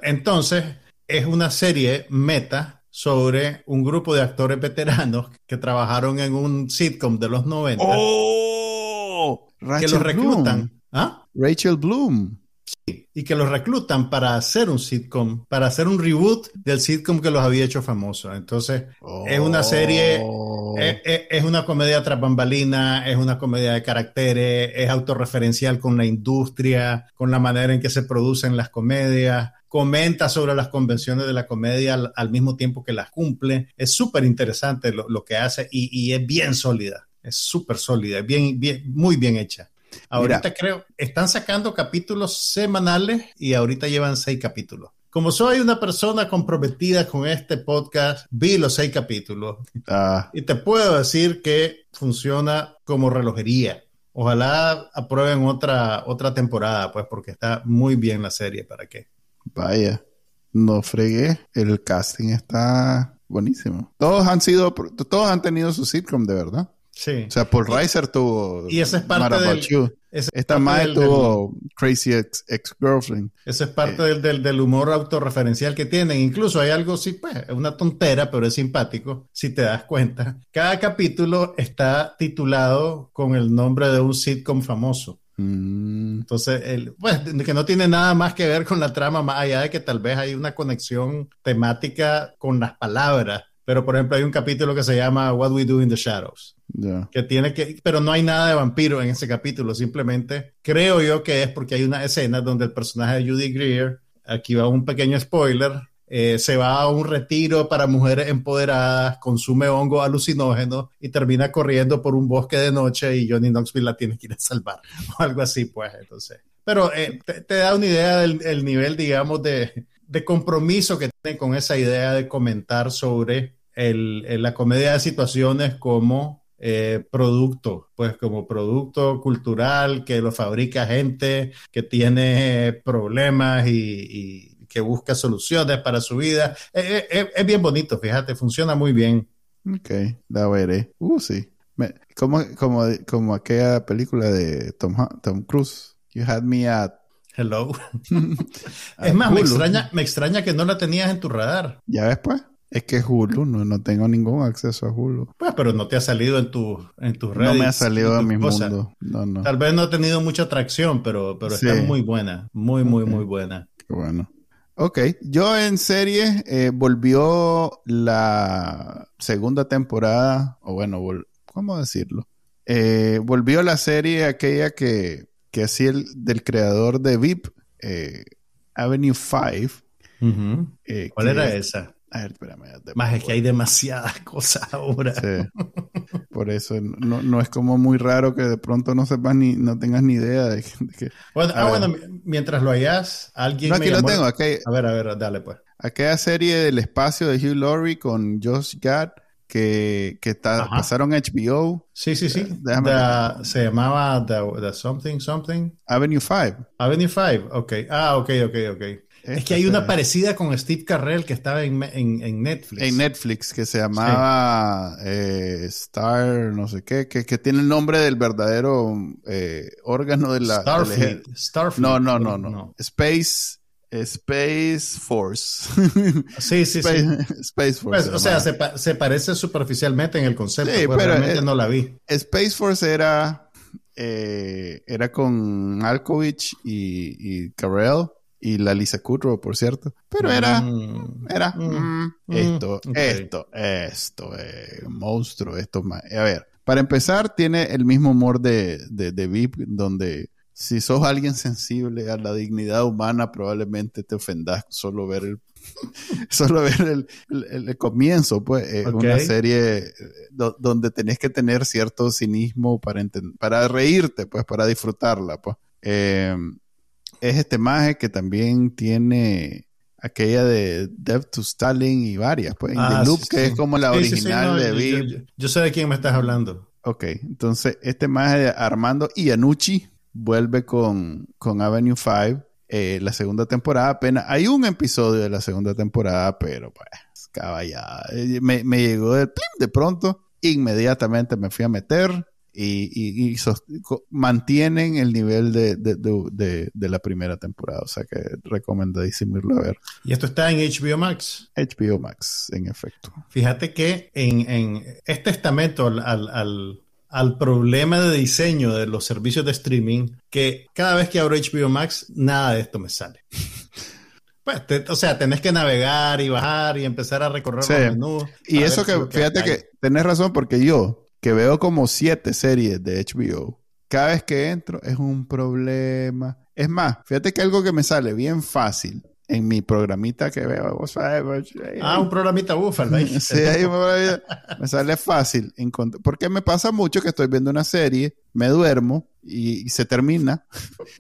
entonces, es una serie meta sobre un grupo de actores veteranos que trabajaron en un sitcom de los 90. ¡Oh! que los reclutan. ¿Ah? Rachel Bloom y que los reclutan para hacer un sitcom, para hacer un reboot del sitcom que los había hecho famosos. Entonces, es una serie, oh. es, una comedia tras bambalina, es una comedia de caracteres, es autorreferencial con la industria, con la manera en que se producen las comedias comenta sobre las convenciones de la comedia al, mismo tiempo que las cumple. Es súper interesante lo, que hace y, y, es bien sólida, es súper sólida, bien, bien, muy bien hecha. Ahorita creo, están sacando capítulos semanales y ahorita llevan seis capítulos. Como soy una persona comprometida con este podcast, vi los seis capítulos ah. y te puedo decir que funciona como relojería. Ojalá aprueben otra, otra temporada, pues, porque está muy bien la serie. ¿Para qué? Vaya, no fregué. El casting está buenísimo. Todos han sido, todos han tenido su sitcom, de verdad. Sí. O sea, Paul Reiser tuvo. Y esa es parte del. Esta madre tuvo Crazy Ex-Girlfriend. Esa es parte eh. del, del, humor autorreferencial que tienen. Incluso hay algo, sí, pues, es una tontera, pero es simpático, si te das cuenta. Cada capítulo está titulado con el nombre de un sitcom famoso. Mm. Entonces, el, pues, que no tiene nada más que ver con la trama, más allá de que tal vez hay una conexión temática con las palabras pero por ejemplo hay un capítulo que se llama What We Do in the Shadows. Que tiene que, pero no hay nada de vampiro en ese capítulo, simplemente creo yo que es porque hay una escena donde el personaje de Judy Greer, aquí va un pequeño spoiler, eh, se va a un retiro para mujeres empoderadas, consume hongo alucinógeno y termina corriendo por un bosque de noche y Johnny Knoxville la tiene que ir a salvar o algo así, pues entonces. Pero eh, te, da una idea del nivel, digamos, de, de, compromiso que tiene con esa idea de comentar sobre el, la comedia de situaciones como eh, producto, pues como producto cultural que lo fabrica gente que tiene problemas y que busca soluciones para su vida. Eh, eh, es, bien bonito, fíjate, funciona muy bien. Ok, la veré. Uh, sí. como, como, como aquella película de Tom, Tom Cruise. You had me at Hello. es más, me extraña, me extraña que no la tenías en tu radar. Ya ves, pues. Es que Hulu, no, no tengo ningún acceso a Hulu. Pues, pero no te ha salido en tu en tus redes. No me ha salido a mi mundo. No, no. Tal vez no ha tenido mucha atracción, pero, pero está muy buena. Muy, muy, muy buena. Qué bueno. Ok, yo en serie eh, volvió la segunda temporada, o bueno, ¿cómo decirlo? Eh, volvió la serie aquella que, que hacía el del creador de VIP, eh, Avenue 5. ¿Cuál era esa? A ver, espérame. Más es que hay demasiadas cosas ahora. Sí. Por eso no, no, es como muy raro que de pronto no sepas ni, no tengas ni idea de, que. Bueno, ah, bueno, mientras lo hayas, alguien. No, aquí lo tengo. Aquí, a ver, a ver, dale pues. Aquella serie del espacio de Hugh Laurie con Josh Gad que, que pasaron HBO. Sí, sí, sí. se llamaba the, Something Something. Avenue 5. Avenue 5, ok. Ah, ok, ok, ok es que hay una parecida con Steve Carrell que estaba en, Netflix. En Netflix, que se llamaba eh, Star, no sé qué, que, tiene el nombre del verdadero eh, órgano de la... Starfleet. Starfleet. No, no, no, no, Space... Space Force. Sí, sí, sí. Space Force. Pues, o sea, se, parece superficialmente en el concepto, pero, realmente no la vi. Space Force era, eh, era con Malkovich y, y Carell y la Lisa Kudrow, por cierto. Pero era, mm. era mm. Mm, esto, esto, esto, eh, monstruo, esto más. A ver, para empezar, tiene el mismo humor de, de, de VIP, donde si sos alguien sensible a la dignidad humana, probablemente te ofendas solo ver el solo ver el, el, comienzo, pues, es una serie eh, donde tenés que tener cierto cinismo para, para reírte, pues, para disfrutarla, pues. Eh, es este maje que también tiene aquella de Death to Stalin y varias, pues, ah, Loop, que es como la original de Viv. Yo, sé de quién me estás hablando. Ok, entonces este maje de Armando Iannucci vuelve con, con Avenue 5, eh, la segunda temporada apenas. Hay un episodio de la segunda temporada, pero pues, caballada. Eh, me, me llegó de, de pronto, inmediatamente me fui a meter y, mantienen el nivel de, la primera temporada. O sea que recomendadísimo irlo a ver. ¿Y esto está en HBO Max? HBO Max, en efecto. Fíjate que en, este estamento al, al, problema de diseño de los servicios de streaming, que cada vez que abro HBO Max, nada de esto me sale. Pues, o sea, tenés que navegar y bajar y empezar a recorrer los menús. Y eso que, fíjate que tenés razón, porque yo que veo como siete series de HBO. Cada vez que entro es un problema. Es más, fíjate que algo que me sale bien fácil en mi programita que veo. Ah, un programita búfalo. sí, ahí me, sale fácil. Porque me pasa mucho que estoy viendo una serie, me duermo y, se termina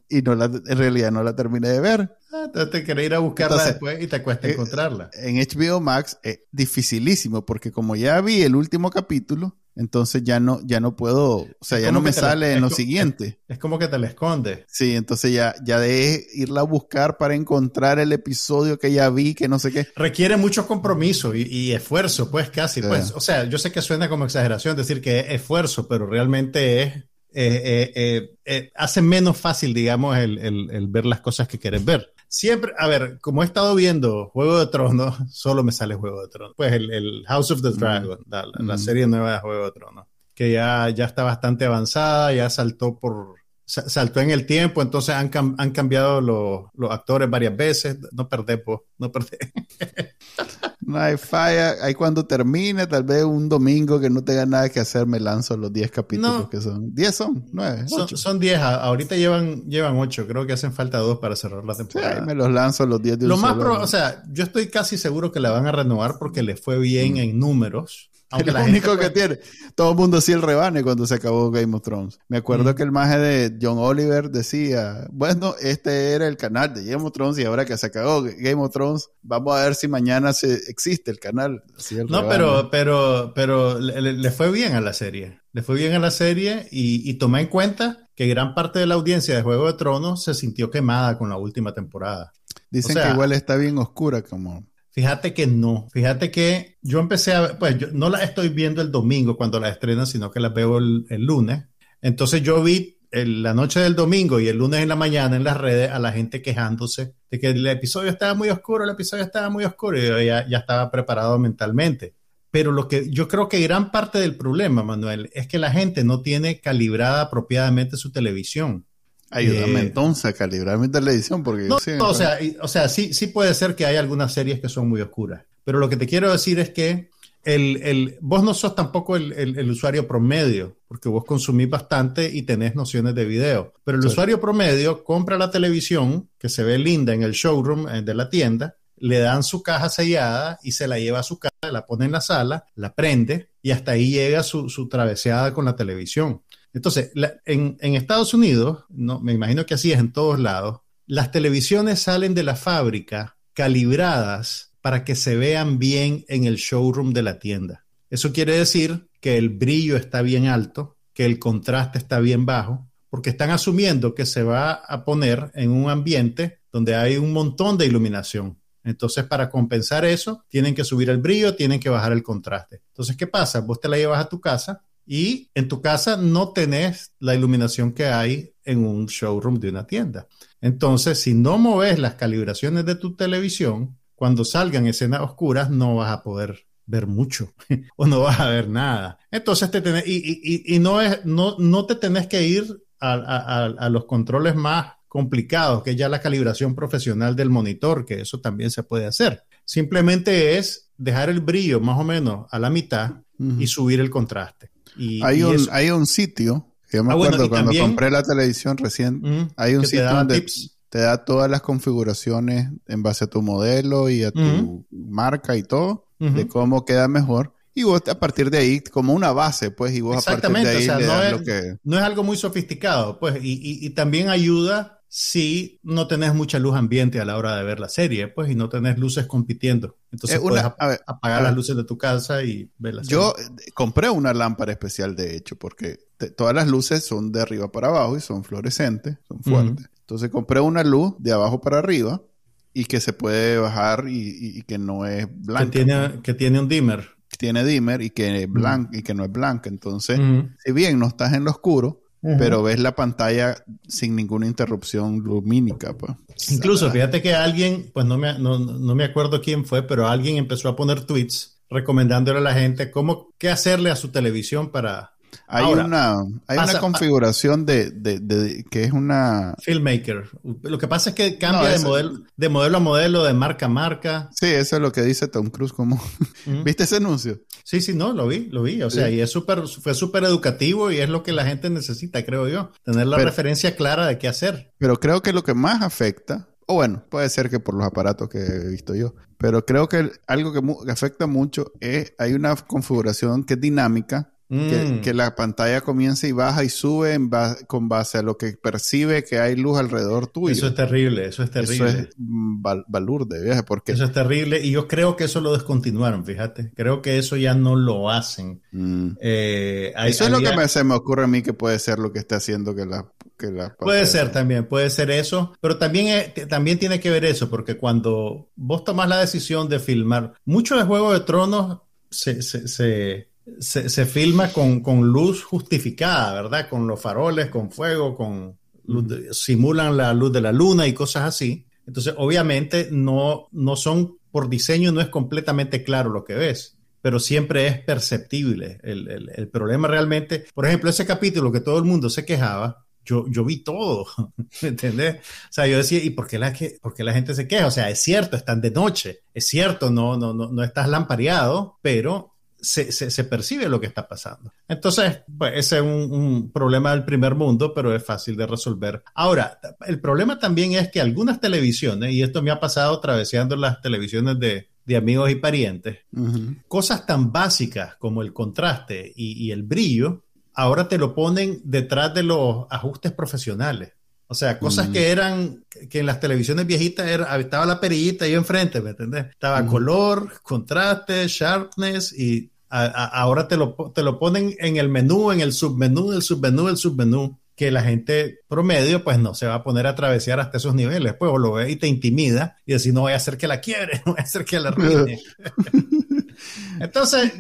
y no la, en realidad no la terminé de ver. Ah, entonces te querés ir a buscarla después y te cuesta eh, encontrarla. En HBO Max es dificilísimo porque como ya vi el último capítulo, entonces ya no, ya no puedo, o sea, ya no me sale en lo siguiente. Es, como que te la esconde. Sí, entonces ya, ya de irla a buscar para encontrar el episodio que ya vi, que no sé qué. Requiere mucho compromiso y, esfuerzo, pues casi. Pues, o sea, yo sé que suena como exageración decir que es esfuerzo, pero realmente es, eh, eh, eh, hace menos fácil, digamos, el, el ver las cosas que quieres ver. Siempre, a ver, como he estado viendo Juego de Tronos, solo me sale Juego de Tronos. Pues el, House of the Dragon, la, serie nueva de Juego de Tronos, que ya, ya está bastante avanzada, ya saltó por, saltó en el tiempo, entonces han, cambiado los, actores varias veces. No perdemos, no perdemos. No hay falla. Ahí cuando termine, tal vez un domingo que no tenga nada que hacer, me lanzo los 10 capítulos que son. 10 son, 9. Son 10. Ahorita llevan, llevan 8. Creo que hacen falta 2 para cerrar la temporada. Sí, me los lanzo los 10 de Lo más pro, O sea, yo estoy casi seguro que la van a renovar porque le fue bien mm. en números. Aunque lo único que tiene. Todo el mundo hacía el rebane cuando se acabó Game of Thrones. Me acuerdo que el maje de John Oliver decía, bueno, este era el canal de Game of Thrones y ahora que se acabó Game of Thrones, vamos a ver si mañana se, existe el canal. no, pero, pero, pero le, fue bien a la serie. Le fue bien a la serie y, y tomé en cuenta que gran parte de la audiencia de Juego de Tronos se sintió quemada con la última temporada. Dicen que igual está bien oscura como... Fíjate que no. Fíjate que yo empecé a pues yo no la estoy viendo el domingo cuando la estrenan, sino que la veo el, lunes. Entonces yo vi la noche del domingo y el lunes en la mañana en las redes a la gente quejándose de que el episodio estaba muy oscuro, el episodio estaba muy oscuro y yo ya, ya estaba preparado mentalmente. Pero lo que yo creo que gran parte del problema, Manuel, es que la gente no tiene calibrada apropiadamente su televisión. Ayúdame eh, entonces a calibrar mi televisión porque... No, o, sea, o sea, sí, sí puede ser que hay algunas series que son muy oscuras, pero lo que te quiero decir es que el, el, vos no sos tampoco el, el, usuario promedio, porque vos consumís bastante y tenés nociones de video, pero el usuario promedio compra la televisión que se ve linda en el showroom eh, de la tienda, le dan su caja sellada y se la lleva a su casa, la pone en la sala, la prende y hasta ahí llega su, su traveseada con la televisión. Entonces, en, Estados Unidos, no, me imagino que así es en todos lados, las televisiones salen de la fábrica calibradas para que se vean bien en el showroom de la tienda. Eso quiere decir que el brillo está bien alto, que el contraste está bien bajo, porque están asumiendo que se va a poner en un ambiente donde hay un montón de iluminación. Entonces, para compensar eso, tienen que subir el brillo, tienen que bajar el contraste. Entonces, ¿qué pasa? Vos te la llevas a tu casa y en tu casa no tenés la iluminación que hay en un showroom de una tienda. Entonces, si no moves las calibraciones de tu televisión, cuando salgan escenas oscuras no vas a poder ver mucho o no vas a ver nada. Entonces, te tenés, y, no, es, no, no te tenés que ir a, los controles más complicados, que es ya la calibración profesional del monitor, que eso también se puede hacer. Simplemente es dejar el brillo más o menos a la mitad y subir el contraste hay, un, hay un sitio, yo me ah, acuerdo cuando compré la televisión recién, hay un sitio donde te da todas las configuraciones en base a tu modelo y a tu marca y todo, de cómo queda mejor. Y vos a partir de ahí, como una base, pues, y vos a partir de ahí no es, lo que... No es algo muy sofisticado, pues, y, y también ayuda si no tenés mucha luz ambiente a la hora de ver la serie, pues, y no tenés luces compitiendo. Entonces puedes apagar las luces de tu casa y ver la serie. Yo eh, compré una lámpara especial, de hecho, porque todas las luces son de arriba para abajo y son fluorescentes, son fuertes. Entonces compré una luz de abajo para arriba y que se puede bajar y, que no es blanca. Que tiene, que tiene un dimmer. Tiene dimmer y que, es y que no es blanca. Entonces, si bien no estás en lo oscuro, pero ves la pantalla sin ninguna interrupción lumínica. Pues. Incluso, fíjate que alguien, pues no me, no, no me acuerdo quién fue, pero alguien empezó a poner tweets recomendándole a la gente cómo, qué hacerle a su televisión para, hay una, hay una configuración de, de, de, que es una... Filmmaker. Lo que pasa es que cambia de, modelo, de modelo a modelo, de marca a marca. Sí, eso es lo que dice Tom Cruise. Como... ¿Viste ese anuncio? Sí, sí, no, lo vi, lo vi. O sea, y es súper, fue súper educativo y es lo que la gente necesita, creo yo. Tener la referencia clara de qué hacer. Pero creo que lo que más afecta, o bueno, puede ser que por los aparatos que he visto yo, pero creo que algo que afecta mucho es, hay una configuración que es dinámica Mm. Que, la pantalla comienza y baja y sube en con base a lo que percibe que hay luz alrededor tuyo. Eso es terrible, eso es terrible. Eso es valor de viaje. Porque... Eso es terrible y yo creo que eso lo descontinuaron, fíjate. Creo que eso ya no lo hacen. Mm. Eh, eso es lo que me, se me ocurre a mí que puede ser lo que esté haciendo que la... Que la puede ser también, puede ser eso, pero también, también tiene que ver eso, porque cuando vos tomás la decisión de filmar, mucho de Juego de Tronos se, se se, filma con, luz justificada, ¿verdad? Con los faroles, con fuego, con simulan la luz de la luna y cosas así. Entonces, obviamente, no, no son, por diseño, no es completamente claro lo que ves, pero siempre es perceptible. El, el, problema realmente, por ejemplo, ese capítulo que todo el mundo se quejaba, yo, yo vi todo, ¿me entendés? O sea, yo decía, ¿y por qué, la, por qué la gente se queja? O sea, es cierto, están de noche, es cierto, no, no, no, no estás lampareado, pero se, se, percibe lo que está pasando. Entonces, pues ese es un, problema del primer mundo, pero es fácil de resolver. Ahora, el problema también es que algunas televisiones, y esto me ha pasado atravesando las televisiones de, de amigos y parientes, cosas tan básicas como el contraste y, el brillo, ahora te lo ponen detrás de los ajustes profesionales. O sea, cosas que eran, que en las televisiones viejitas era, estaba la perillita ahí enfrente, ¿me entendés? Estaba color, contraste, sharpness y ahora te lo, te lo ponen en el menú, en el submenú, el submenú, el submenú, que la gente promedio pues no se va a poner a travesear hasta esos niveles, pues o lo ve y te intimida y decir no voy a hacer que la quiebre, no voy a hacer que la arruine. Entonces,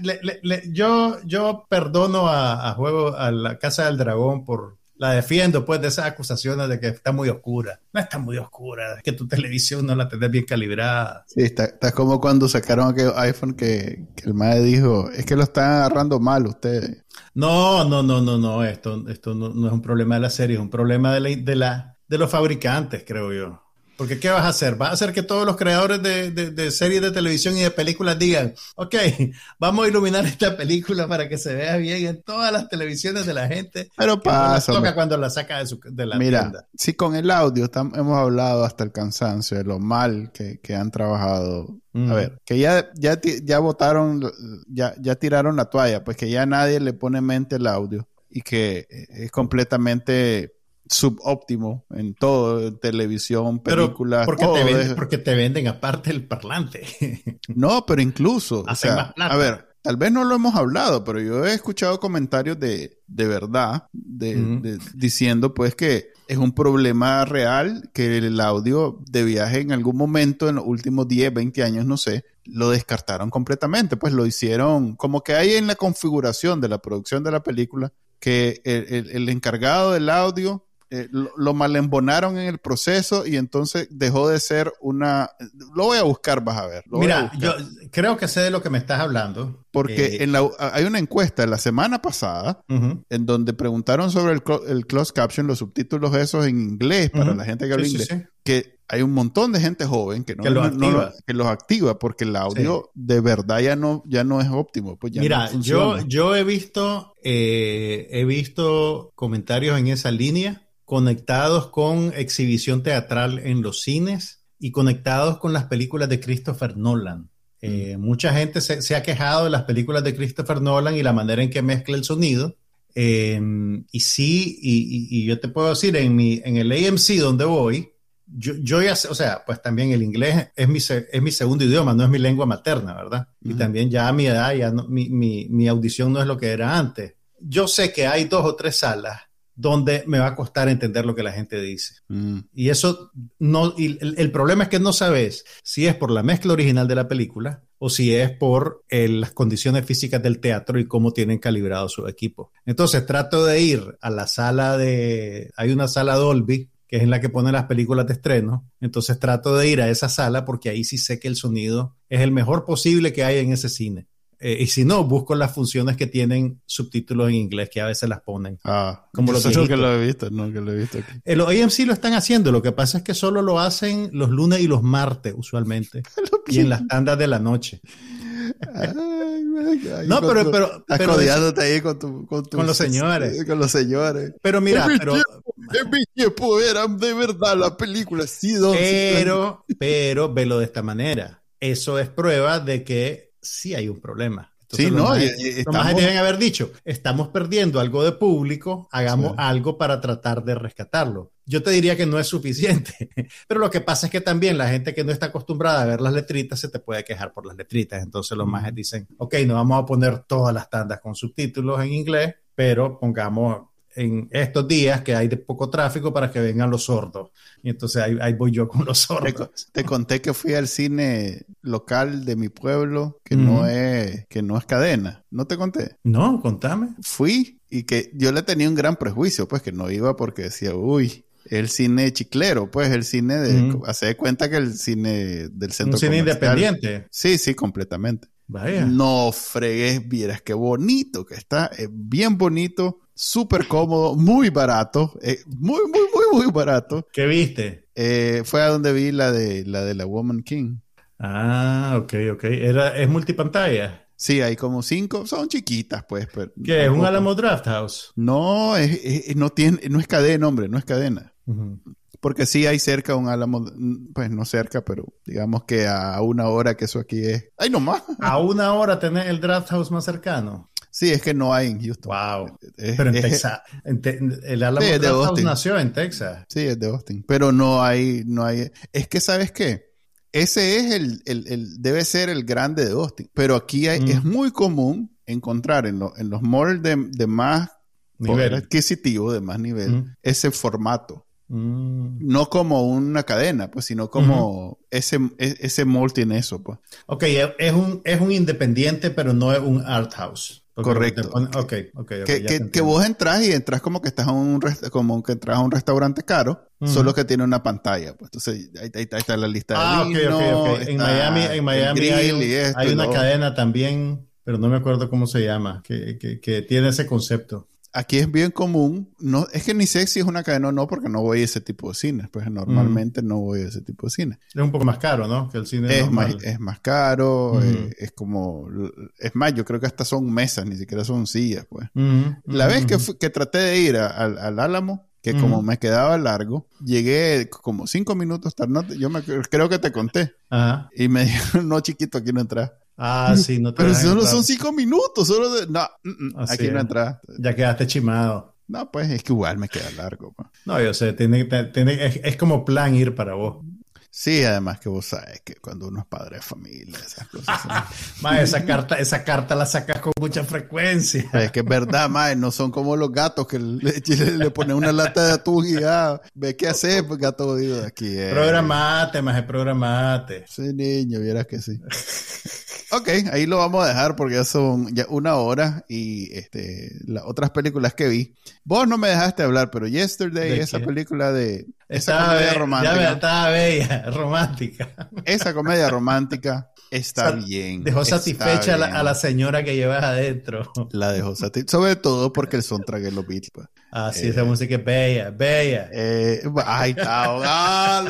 yo, yo perdono a, a, Juego, a la Casa del Dragón por, la defiendo pues de esas acusaciones de que está muy oscura. No está muy oscura, es que tu televisión no la tenés bien calibrada. Sí, está, está como cuando sacaron aquel iPhone que, el madre dijo, es que lo están agarrando mal ustedes. No, no, no, no, no, esto, esto no, es un problema de la serie, es un problema de, de, la, de los fabricantes, creo yo. Porque ¿qué vas a hacer? ¿Vas a hacer que todos los creadores de, series de televisión y de películas digan, ok, vamos a iluminar esta película para que se vea bien en todas las televisiones de la gente? Pero pasa. toca cuando la saca de, su, de la Mira, si con el audio hemos hablado hasta el cansancio de lo mal que, han trabajado. A ver, que ya, ya, ya votaron, ya, ya tiraron la toalla, pues que ya nadie le pone mente el audio y que es completamente subóptimo en todo, televisión, películas. Porque, te venden, porque te venden aparte el parlante. no, pero incluso, o sea, a ver, tal vez no lo hemos hablado, pero yo he escuchado comentarios de, de verdad, de, diciendo pues que es un problema real que el audio de viaje en algún momento en los últimos 10, 20 años, no sé, lo descartaron completamente, pues lo hicieron como que hay en la configuración de la producción de la película que el encargado del audio eh, lo, malembonaron en el proceso y entonces dejó de ser una... Lo voy a buscar, vas a ver. Mira, yo creo que sé de lo que me estás hablando. Porque eh, en la, hay una encuesta la semana pasada en donde preguntaron sobre el, el, closed caption, los subtítulos esos en inglés para la gente que habla inglés, que hay un montón de gente joven que, no, que, los, activa. porque el audio de verdad ya no, ya no es óptimo. Pues ya Mira, yo, yo he visto, eh, he visto comentarios en esa línea conectados con exhibición teatral en los cines y conectados con las películas de Christopher Nolan. Eh, mm. Mucha gente se, ha quejado de las películas de Christopher Nolan y la manera en que mezcla el sonido. Eh, y sí, y, yo te puedo decir, en, mi, en el AMC donde voy, yo, yo ya sé, o sea, pues también el inglés es mi, es mi segundo idioma, no es mi lengua materna, ¿verdad? Y también ya a mi edad, ya mi, mi, mi audición no es lo que era antes. Yo sé que hay dos o tres salas donde me va a costar entender lo que la gente dice. Mm. Y eso no, y el, problema es que no sabes si es por la mezcla original de la película o si es por las condiciones físicas del teatro y cómo tienen calibrado su equipo. Entonces trato de ir a la sala de, hay una sala Dolby que es en la que ponen las películas de estreno. Entonces trato de ir a esa sala porque ahí sí sé que el sonido es el mejor posible que hay en ese cine. Eh, y si no, busco las funciones que tienen subtítulos en inglés, que a veces las ponen. Ah, como los que lo he visto, no, que lo he visto aquí. Los AMC lo están haciendo, lo que pasa es que solo lo hacen los lunes y los martes, usualmente. y en las tandas de la noche. No, pero, pero, pero ahí con, tu, con, con, los señores. Con los señores. Pero mira, en pero. en mi tiempo era de verdad la película, sí, Pero, pero, velo de esta manera. Eso es prueba de que sí hay un problema. Sí, no, estamos... deben haber dicho, estamos perdiendo algo de público, hagamos algo para tratar de rescatarlo. Yo te diría que no es suficiente, pero lo que pasa es que también la gente que no está acostumbrada a ver las letritas se te puede quejar por las letritas. Entonces los más dicen, ok, no vamos a poner todas las tandas con subtítulos en inglés, pero pongamos en estos días que hay de poco tráfico para que vengan los sordos. Y entonces ahí, voy yo con los sordos. Te, conté que fui al cine local de mi pueblo, que, no es, que no es cadena. ¿No te conté? No, contame. Fui y que yo le tenía un gran prejuicio, pues que no iba porque decía, uy, el cine chiclero, pues el cine de... Hace de cuenta que el cine del centro Un cine independiente. Sí, sí, completamente. Vaya. No fregues, vieras qué bonito que está, es bien bonito súper cómodo, muy barato, eh, muy, muy, muy, muy barato. ¿Qué viste? Eh, fue a donde vi la de la de la Woman King. Ah, ok, ok. Era, ¿Es multipantalla? Sí, hay como cinco, son chiquitas, pues. Pero ¿Qué? ¿Es un Alamo Draft House? No, es, no, tiene, no es cadena, hombre, no es cadena. Porque sí hay cerca un Alamo, pues no cerca, pero digamos que a una hora que eso aquí es. ¡Ay, nomás! A una hora tenés el Draft House más cercano. Sí, es que no hay en Houston. Wow. pero en Texas, el Alamo Draft House nació en Texas. Sí, es de Austin. Pero no hay, no hay. Es que, ¿sabes qué? Ese es el, el, debe ser el grande de Austin. Pero aquí es muy común encontrar en, en los malls de, de más nivel adquisitivo, de más nivel, ese formato. Mm. No como una cadena, pues, sino como ese, e, ese mall tiene eso, pues. Ok, es un, es un independiente, pero no es un art house. Correcto. ok, ok. que, que, vos entras y entras como que estás a un como que entras a un restaurante caro, solo que tiene una pantalla. Pues entonces ahí, ahí, está la lista ah, de vino, ok, ok, En Miami, en Miami hay, hay una cadena también, pero no me acuerdo cómo se llama, que, que, que tiene ese concepto aquí es bien común, no, es que ni sé si es una cadena o no, porque no voy a ese tipo de cine, pues normalmente no voy a ese tipo de cine. Es un poco más caro, ¿no? Que el cine es más, es más caro, eh, es como, es más, yo creo que hasta son mesas, ni siquiera son sillas, pues. La vez que, que traté de ir al, al Álamo, que como me quedaba largo, llegué como cinco minutos tarde, yo me, creo que te conté, y me dijeron, no chiquito, aquí no entras. Ah, sí, no te Pero solo son cinco minutos, solo de... No, mm, mm, aquí no entra. Ya quedaste chimado. No, pues es que igual me queda largo. Pues. No, yo sé, tiene, tiene, es, como plan ir para vos. Sí, además que vos sabes que cuando uno es padre de familia, esas cosas. esa carta, esa carta la sacas con mucha frecuencia. Es que es verdad, mae, no son como los gatos que le, le, ponen una lata de atún y ya, ve qué hacer, pues gato de aquí. Eh. Programate, más programate. Sí, niño, vieras que sí. Ok, ahí lo vamos a dejar porque ya son ya una hora y este las otras películas que vi. Vos no me dejaste hablar, pero Yesterday, esa película de esa comedia romántica. Ya estaba bella, romántica. Esa comedia romántica está bien. Dejó satisfecha a la, señora que llevas adentro. La dejó satisfecha, sobre todo porque el soundtrack es los Beatles. Pues. Ah, sí, esa eh, música es bella, bella. Eh, ay, está,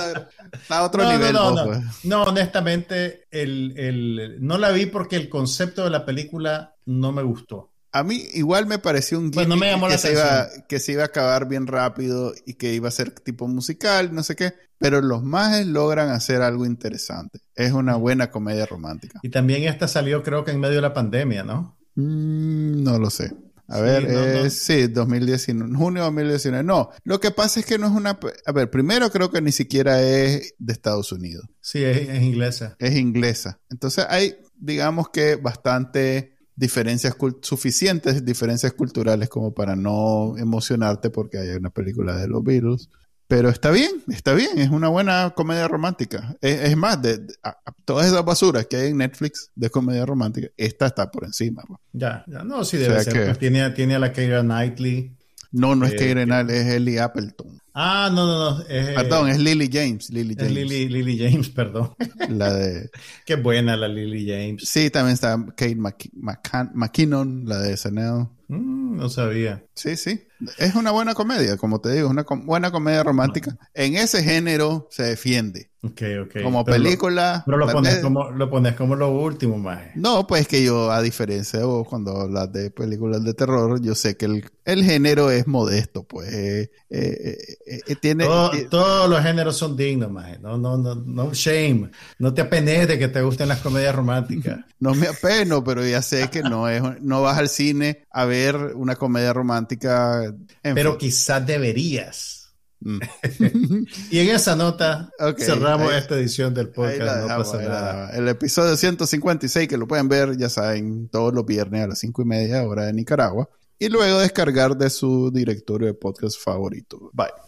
está a otro nivel. No, no, pues. no, honestamente, el, el, no la vi porque el concepto de la película no me gustó. A mí igual me pareció un pues que, se iba, que se iba a acabar bien rápido y que iba a ser tipo musical, no sé qué. Pero los majes logran hacer algo interesante. Es una buena comedia romántica. Y también esta salió creo que en medio de la pandemia, ¿no? Mm, no lo sé. A ver, sí, 2019, junio de 2019. No, lo que pasa es que no es una... A ver, primero creo que ni siquiera es de Estados Unidos. Sí, es, es inglesa. Es inglesa. Entonces hay, digamos que, bastante diferencias, suficientes diferencias culturales como para no emocionarte porque hay una película de los Beatles. Pero está bien, está bien, es una buena comedia romántica. Es, más, de, todas esas basuras que hay en Netflix de comedia romántica, esta está por encima. Ya, ya, no, sí debe ser. Pues tiene, tiene a la Keira Knightley. No, no es eh, Keira Knightley, es Ellie Appleton. Ah, no, no, no. Es, perdón, es Lily James. Lily James. Lily, Lily, James, perdón. La de. Qué buena la Lily James. Sí, también está Kate McKinnon, la de SNL. Mm, no sabía. Sí, sí. Es una buena comedia, como te digo, es una buena comedia romántica. En ese género se defiende. Como película. pero lo pones, como, lo pones como lo último, más. No, pues que yo, a diferencia de vos, cuando hablas de películas de terror, yo sé que el, el género es modesto, pues. Eh, eh, eh, tiene. todos los géneros son dignos, más. No, no, no, no shame. No te apenes de que te gusten las comedias románticas. no me apeno, pero ya sé que no es, no vas al cine a ver una comedia romántica. pero quizás deberías. Mm. y en esa nota cerramos esta edición del podcast. No pasa nada. El episodio 156, que lo pueden ver, ya saben, todos los viernes a las 5 y media hora de Nicaragua. Y luego descargar de su directorio de podcast favorito. Bye.